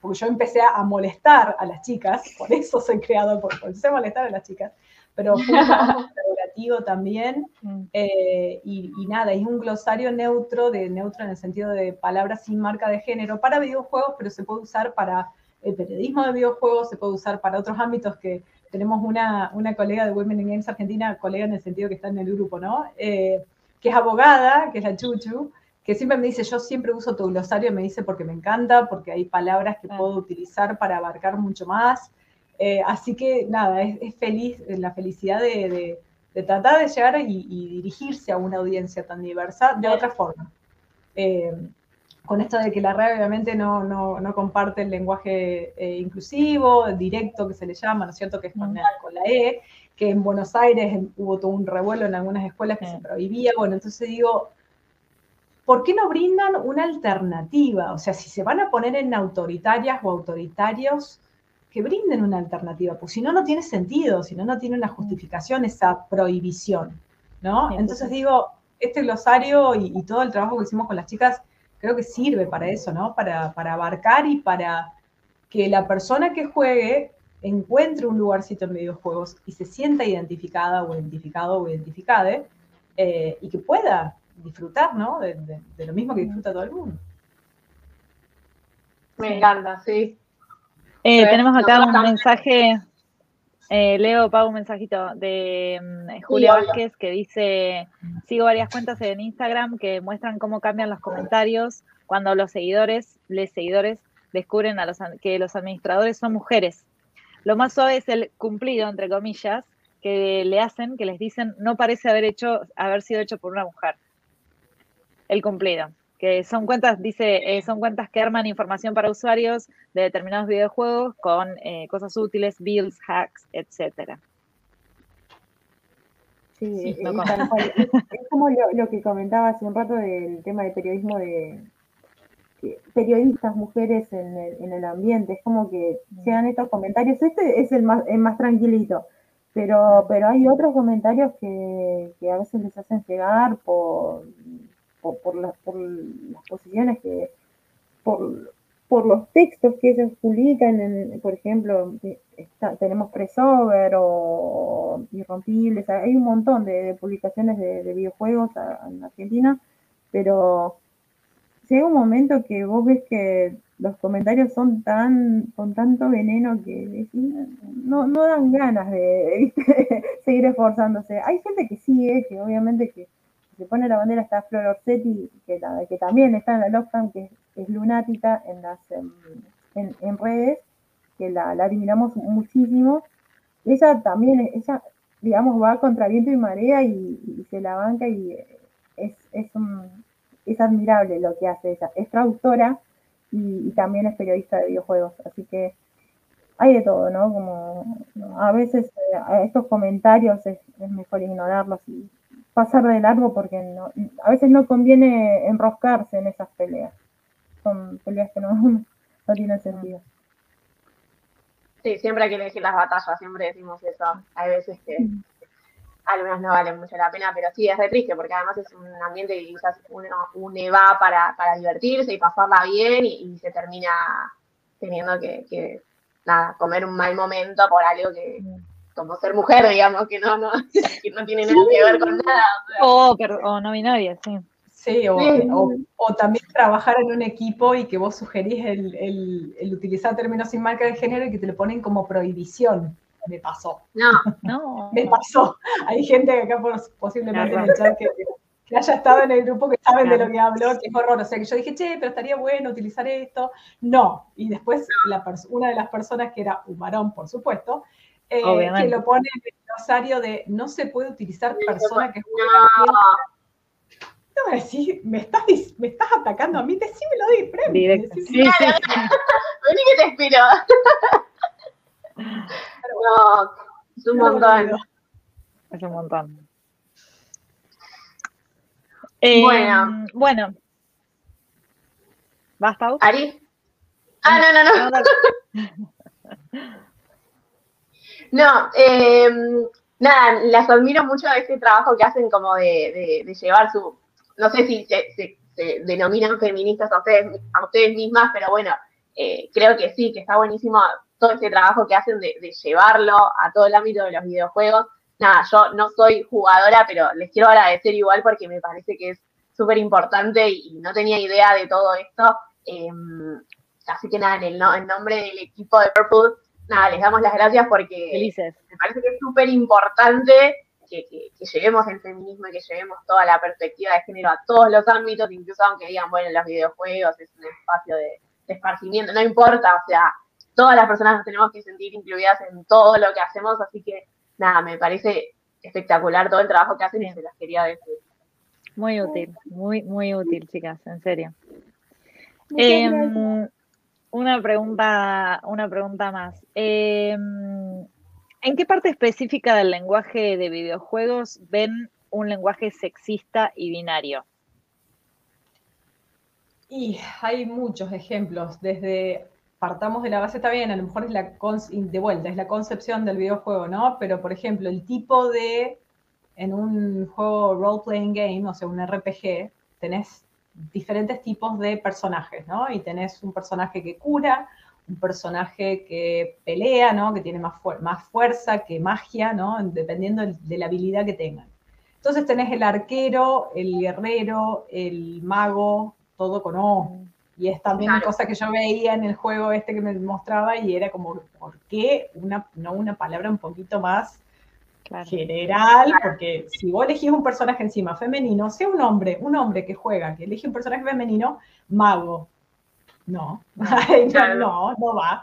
porque yo empecé a molestar a las chicas, por eso soy creador, porque empecé a molestar a las chicas, pero fue un trabajo colaborativo también. Mm. Eh, y, nada, es un glosario neutro, de neutro en el sentido de palabras sin marca de género para videojuegos, pero se puede usar para el periodismo de videojuegos, se puede usar para otros ámbitos que tenemos una, una colega de Women in Games Argentina, colega en el sentido que está en el grupo, ¿no? Eh, que es abogada, que es la Chuchu, que siempre me dice, yo siempre uso tu glosario, me dice porque me encanta, porque hay palabras que puedo utilizar para abarcar mucho más. Eh, así que nada, es, feliz, eh, la felicidad de, tratar de llegar y, dirigirse a una audiencia tan diversa de otra forma. Eh, con esto de que la red obviamente no, no, comparte el lenguaje inclusivo, directo que se le llama, ¿no es cierto? Que es con, con, la E, que en Buenos Aires hubo todo un revuelo en algunas escuelas que se prohibía. Bueno, entonces digo, ¿por qué no brindan una alternativa? O sea, si se van a poner en autoritarias o autoritarios, que brinden una alternativa, pues si no, no tiene sentido, si no, no tiene una justificación esa prohibición, ¿no? Entonces digo, este glosario y, todo el trabajo que hicimos con las chicas creo que sirve para eso, ¿no? Para, abarcar y para que la persona que juegue encuentre un lugarcito en videojuegos y se sienta identificada o identificado o identificada eh, y que pueda disfrutar, ¿no? De, de, lo mismo que disfruta todo el mundo. Me encanta, sí. Eh, tenemos acá un mensaje, eh, Leo, pago un mensajito de mm, Julia Vázquez que dice, sigo varias cuentas en Instagram que muestran cómo cambian los comentarios cuando los seguidores, les seguidores, descubren a los, que los administradores son mujeres. Lo más suave es el cumplido, entre comillas, que le hacen, que les dicen, no parece haber, hecho, haber sido hecho por una mujer. El cumplido que son cuentas, dice, eh, son cuentas que arman información para usuarios de determinados videojuegos con eh, cosas útiles, builds, hacks, etcétera. Sí, es, como lo, que comentaba hace un rato del tema de periodismo de periodistas mujeres en el, ambiente, es como que sean estos comentarios, este es el más, más tranquilito, pero, pero hay otros comentarios que, que a veces les hacen llegar por por, las posiciones que, por, los textos que ellos publican, por ejemplo, tenemos Pressover o Irrompibles, hay un montón de, publicaciones de, videojuegos en Argentina, pero llega un momento que vos ves que los comentarios son tan, con tanto veneno que no, no dan ganas de, seguir esforzándose. Hay gente que sigue, que obviamente que se pone la bandera está Flor Orsetti, que, también está en la Lockdown, que es, lunática en las en, redes, que la, admiramos muchísimo. Ella también, ella, digamos, va contra viento y marea y, se la banca y es, es, es admirable lo que hace ella. Es traductora y, también es periodista de videojuegos, así que hay de todo, ¿no? Como a veces eh, estos comentarios es, mejor ignorarlos y pasar de largo porque no, a veces no conviene enroscarse en esas peleas. Son peleas que no, no tienen sentido. Sí, siempre hay que elegir las batallas, siempre decimos eso. Hay veces que algunas no valen mucho la pena, pero sí es re triste porque además es un ambiente que quizás uno, va para, divertirse y pasarla bien y, se termina teniendo que, nada, comer un mal momento por algo que, como ser mujer, digamos, que no, no, que no tiene nada que ver con nada. O, o no binaria, sí. Sí, o, o, también trabajar en un equipo y que vos sugerís el, el, el utilizar términos sin marca de género y que te lo ponen como prohibición me pasó. No, no. me pasó. Hay gente acá posiblemente en el chat que, haya estado en el grupo que saben de lo que hablo, que es horror. O sea, que yo dije, che, pero estaría bueno utilizar esto. No. Y después la una de las personas que era un varón, por supuesto, eh, que lo pone en el glosario de no se puede utilizar persona que juega. No, me decís, me estás, me estás atacando a mí, decímelo de frente. Directo. Sí, sí, Vení que te espero. No, es un montón. Es un montón. bueno. Bueno. ¿Basta? ¿Ari? Ah, no, no, no. no, eh, nada, las admiro mucho a ese trabajo que hacen como de, de, llevar su, no sé si se, denominan feministas a ustedes, a ustedes mismas, pero bueno, eh, creo que sí, que está buenísimo todo ese trabajo que hacen de, llevarlo a todo el ámbito de los videojuegos. Nada, yo no soy jugadora, pero les quiero agradecer igual porque me parece que es súper importante y, no tenía idea de todo esto. Em, así que nada, en el, nombre del equipo de Purple, nada, les damos las gracias porque me parece que es súper importante que, llevemos el feminismo y que llevemos toda la perspectiva de género a todos los ámbitos, incluso aunque digan, bueno, los videojuegos es un espacio de, de esparcimiento, no importa, o sea, todas las personas nos tenemos que sentir incluidas en todo lo que hacemos, así que nada, me parece espectacular todo el trabajo que hacen y se las quería decir. Muy útil, muy, muy útil, chicas, en serio. Una pregunta, una pregunta más. Em, ¿En qué parte específica del lenguaje de videojuegos ven un lenguaje sexista y binario? Y hay muchos ejemplos, desde partamos de la base, está bien, a lo mejor es la, de vuelta, es la concepción del videojuego, ¿no? Pero, por ejemplo, el tipo de, en un juego role-playing game, o sea, un RPG, tenés diferentes tipos de personajes, ¿no? Y tenés un personaje que cura, un personaje que pelea, ¿no? Que tiene más, más fuerza, que magia, ¿no? Dependiendo de la habilidad que tengan. Entonces tenés el arquero, el guerrero, el mago, todo con O, y es también una cosa que yo veía en el juego este que me mostraba y era como, ¿por qué una, no una palabra un poquito más general? Porque si vos elegís un personaje encima femenino, sea un hombre, un hombre que juega, que elige un personaje femenino, mago. No, no, no, va.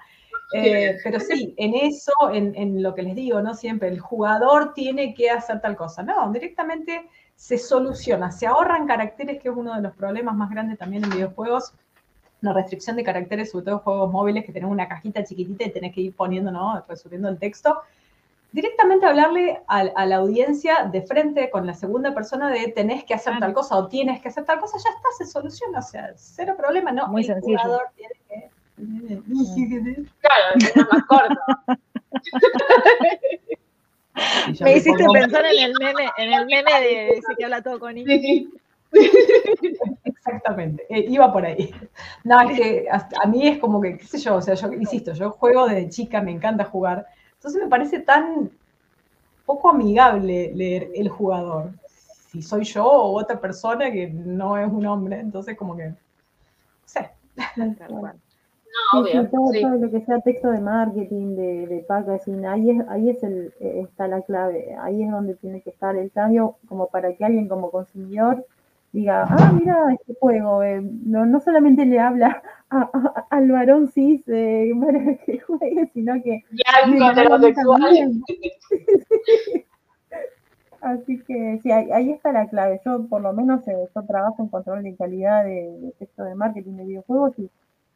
Eh, pero sí, en eso, en, en, lo que les digo, ¿no? Siempre el jugador tiene que hacer tal cosa. No, directamente se soluciona, se ahorran caracteres, que es uno de los problemas más grandes también en videojuegos, una restricción de caracteres, sobre todo en juegos móviles que tenés una cajita chiquitita y tenés que ir poniendo, ¿no? Resumiendo el texto. Directamente hablarle a, la audiencia de frente con la segunda persona de tenés que hacer tal cosa o tienes que hacer tal cosa, ya está, se soluciona, o sea, cero problema, ¿no? Muy sencillo. tiene que... Claro, es más corto. Me hiciste pensar en el meme, en el meme de ese que habla todo con sí. Exactamente, eh, iba por ahí. No, es que a mí es como que, qué sé yo, o sea, yo insisto, yo juego desde chica, me encanta jugar, entonces me parece tan poco amigable leer el jugador. Si soy yo o otra persona que no es un hombre, entonces como que, no sé. No, obvio, todo, sí. todo lo que sea texto de marketing, de, de packaging, ahí es, ahí es el, eh, está la clave, ahí es donde tiene que estar el cambio, como para que alguien como consumidor diga, ah, mira este juego, eh, no, no solamente le habla a- a- al varón cis eh, para que juegue, sino que Ya un heterosexual. Así que sí, ahí, ahí está la clave. Yo por lo menos eh, yo trabajo en control de calidad de, de texto de marketing de videojuegos y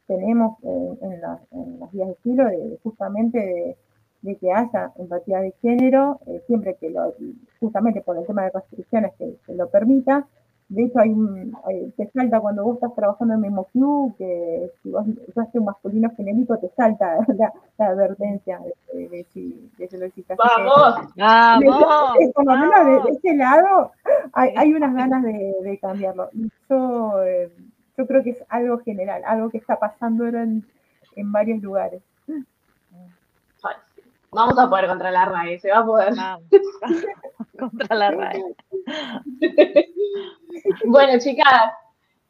tenemos eh, en, las, en las guías de estilo de, justamente de, de que haya empatía de género, siempre que lo, justamente por el tema de restricciones que, que lo permita. De hecho, hay un, hay- te salta cuando vos estás trabajando en MemoQ, que si vos usaste un masculino genérico, te salta la, la advertencia de, de, de si, de si lo hiciste. Que- Vamos. ¡Vamos! eh, por lo menos de, de ese lado hay, hay unas ganas de, de cambiarlo. Y yo, eh, yo creo que es algo general, algo que está pasando en, en varios lugares. Vamos a poder contra la RAE, se va a poder. Vamos. Contra la RAE. Bueno, chicas,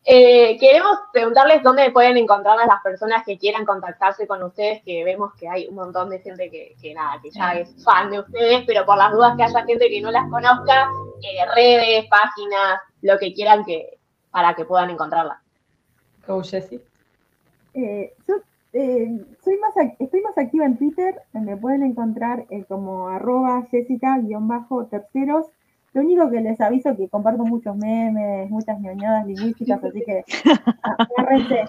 eh, queremos preguntarles dónde pueden encontrar a las personas que quieran contactarse con ustedes, que vemos que hay un montón de gente que, que nada, que ya es fan de ustedes, pero por las dudas que haya gente que no las conozca, eh, redes, páginas, lo que quieran que para que puedan encontrarla. Go, Jessy. Eh, yo eh, soy más, estoy más activa en Twitter, me pueden encontrar eh, como arroba jessica-terceros. Lo único que les aviso es que comparto muchos memes, muchas ñoñadas lingüísticas, así que agárrense.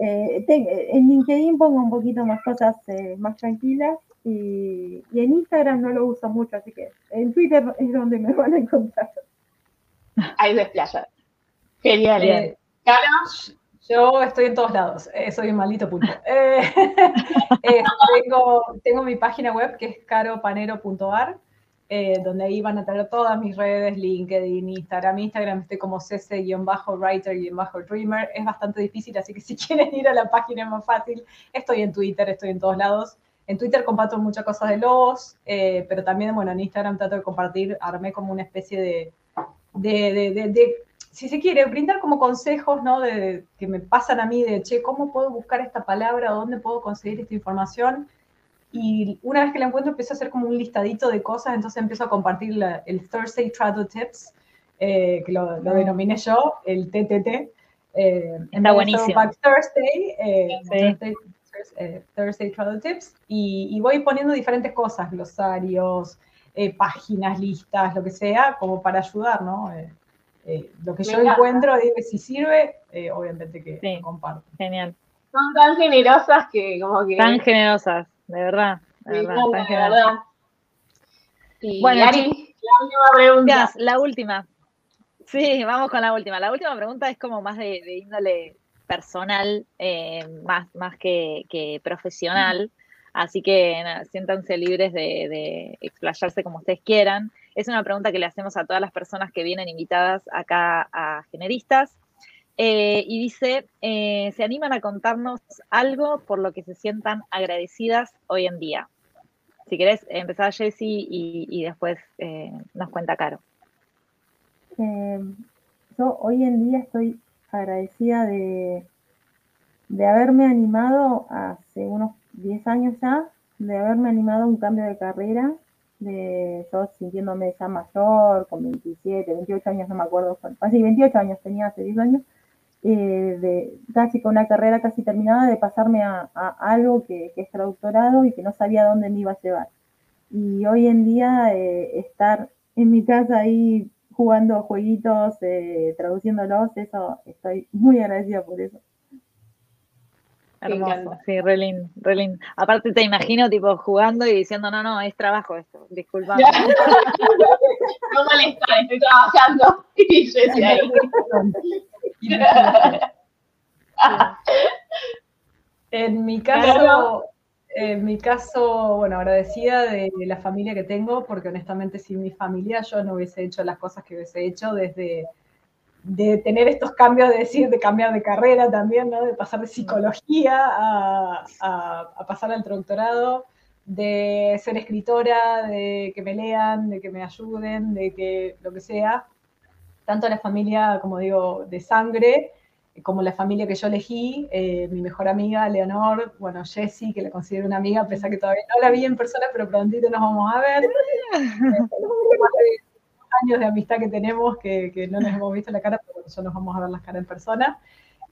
Eh, en LinkedIn pongo un poquito más cosas eh, más tranquilas y, y en Instagram no lo uso mucho, así que en Twitter es donde me van a encontrar. Ahí se explaya. Genial. Eh, Carlos, Yo estoy en todos lados, eh, soy un maldito pulpo. Eh, eh, tengo, mi página web que es caropanero.ar, donde ahí van a tener todas mis redes, LinkedIn, Instagram. Instagram estoy como cc-writer-dreamer. Es bastante difícil, así que si quieren ir a la página más fácil. Estoy en Twitter, estoy en todos lados. En Twitter comparto muchas cosas de lobos, pero también, bueno, en Instagram trato de compartir, armé como una especie de si se quiere, brindar como consejos, ¿no? De, de- que me pasan a mí de, che, ¿cómo puedo buscar esta palabra? ¿Dónde puedo conseguir esta información? Y una vez que la encuentro, empiezo a hacer como un listadito de cosas, entonces empiezo a compartir la- el Thursday Travel Tips, eh, que lo, lo denominé yo, el TTT. Eh, de buenísimo. Thursday, eh, Sí. Thursday, eh, Thursday Travel Tips, y, y voy poniendo diferentes cosas, glosarios, eh, páginas, listas, lo que sea, como para ayudar, ¿no? Eh, lo que Me yo encanta. encuentro, digo que si sirve, eh, obviamente que Sí. lo comparto. Genial. son tan generosas que como que... Tan generosas, de verdad. De me verdad, encanta, tan de generosas. verdad. Y Bueno, Ari, la última pregunta. La última. Sí, vamos con la última. La última pregunta es como más de, de índole personal, eh, más, más que, que profesional. Así que nada, siéntanse libres de, de explayarse como ustedes quieran. Es una pregunta que le hacemos a todas las personas que vienen invitadas acá a Generistas. Eh, y dice, eh, ¿se animan a contarnos algo por lo que se sientan agradecidas hoy en día? Si querés, empezar Jessy y, después eh, nos cuenta Caro. Yo hoy en día estoy agradecida de, de haberme animado hace unos 10 años ya, de haberme animado a un cambio de carrera, de yo sintiéndome ya mayor, con 27, 28 años, no me acuerdo, cuánto- así 28 años tenía hace 10 años, eh, casi con una carrera casi terminada, de pasarme a, algo que, que es traductorado y que no sabía dónde me iba a llevar. Y hoy en día eh, estar en mi casa ahí jugando jueguitos, eh, traduciéndolos, eso, estoy muy agradecida por eso. Hermoso, sí, re lindo, re lindo. Aparte te imagino tipo jugando y diciendo, no, no, es trabajo esto, disculpa. No molestar, estoy trabajando. Y yo decía ahí. En mi caso, en mi caso, bueno, agradecida de la familia que tengo, porque honestamente sin mi familia yo no hubiese hecho las cosas que hubiese hecho desde de tener estos cambios, de decir, de cambiar de carrera también, ¿no? De pasar de psicología a, a- a pasar al doctorado, de ser escritora, de que me lean, de que me ayuden, de que lo que sea. Tanto la familia, como digo, de sangre, como la familia que yo elegí, eh, mi mejor amiga, Leonor, bueno, Jessie, que la considero una amiga, a pesar que todavía no la vi en persona, pero prontito nos vamos a ver. años de amistad que tenemos, que, que, no nos hemos visto la cara, pero ya nos vamos a ver las caras en persona.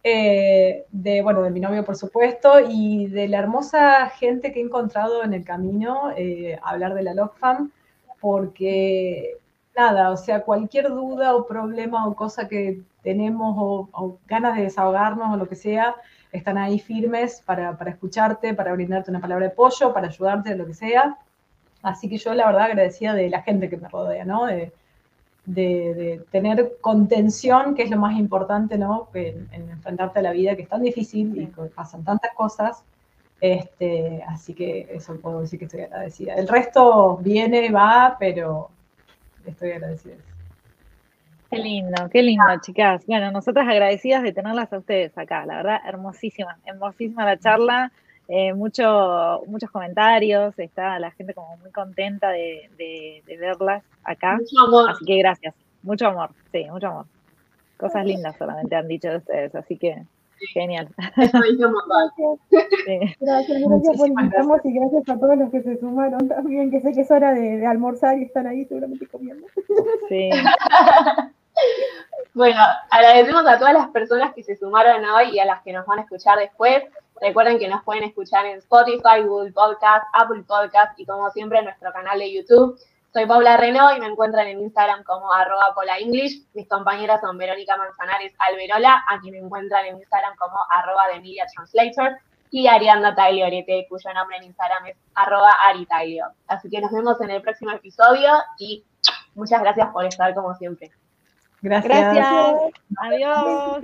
Eh, de, bueno, de mi novio, por supuesto, y de la hermosa gente que he encontrado en el camino, eh, hablar de la LOCFAM, porque nada, o sea, cualquier duda o problema o cosa que tenemos o, ganas de desahogarnos o lo que sea, están ahí firmes para, para, escucharte, para brindarte una palabra de apoyo, para ayudarte, lo que sea. Así que yo la verdad agradecida de la gente que me rodea, ¿no? De, de, tener contención, que es lo más importante, ¿no? En, enfrentarte a la vida que es tan difícil y que pasan tantas cosas. Este, así que eso puedo decir que estoy agradecida. El resto viene, va, pero estoy agradecida. Qué lindo, qué lindo, chicas. Bueno, nosotras agradecidas de tenerlas a ustedes acá, la verdad, hermosísima, hermosísima la charla, eh, mucho, muchos comentarios, está la gente como muy contenta de, verlas acá. Mucho amor. Así que gracias, mucho amor, sí, mucho amor. Cosas lindas solamente han dicho de ustedes, así que genial. Eso Gracias, gracias por invitarnos y gracias a todos los que se sumaron también, que sé que es hora de, de almorzar y están ahí seguramente comiendo. Sí. Bueno, agradecemos a todas las personas que se sumaron hoy y a las que nos van a escuchar después. Recuerden que nos pueden escuchar en Spotify, Google Podcast, Apple Podcast y como siempre en nuestro canal de YouTube. Soy Paula Renault y me encuentran en Instagram como arroba English. Mis compañeras son Verónica Manzanares Alberola, aquí me encuentran en Instagram como arroba de Emilia Translator, y Arianda Tagliorete, cuyo nombre en Instagram es arroba Aritaglio. Así que nos vemos en el próximo episodio y muchas gracias por estar como siempre. Gracias. Gracias. Adiós.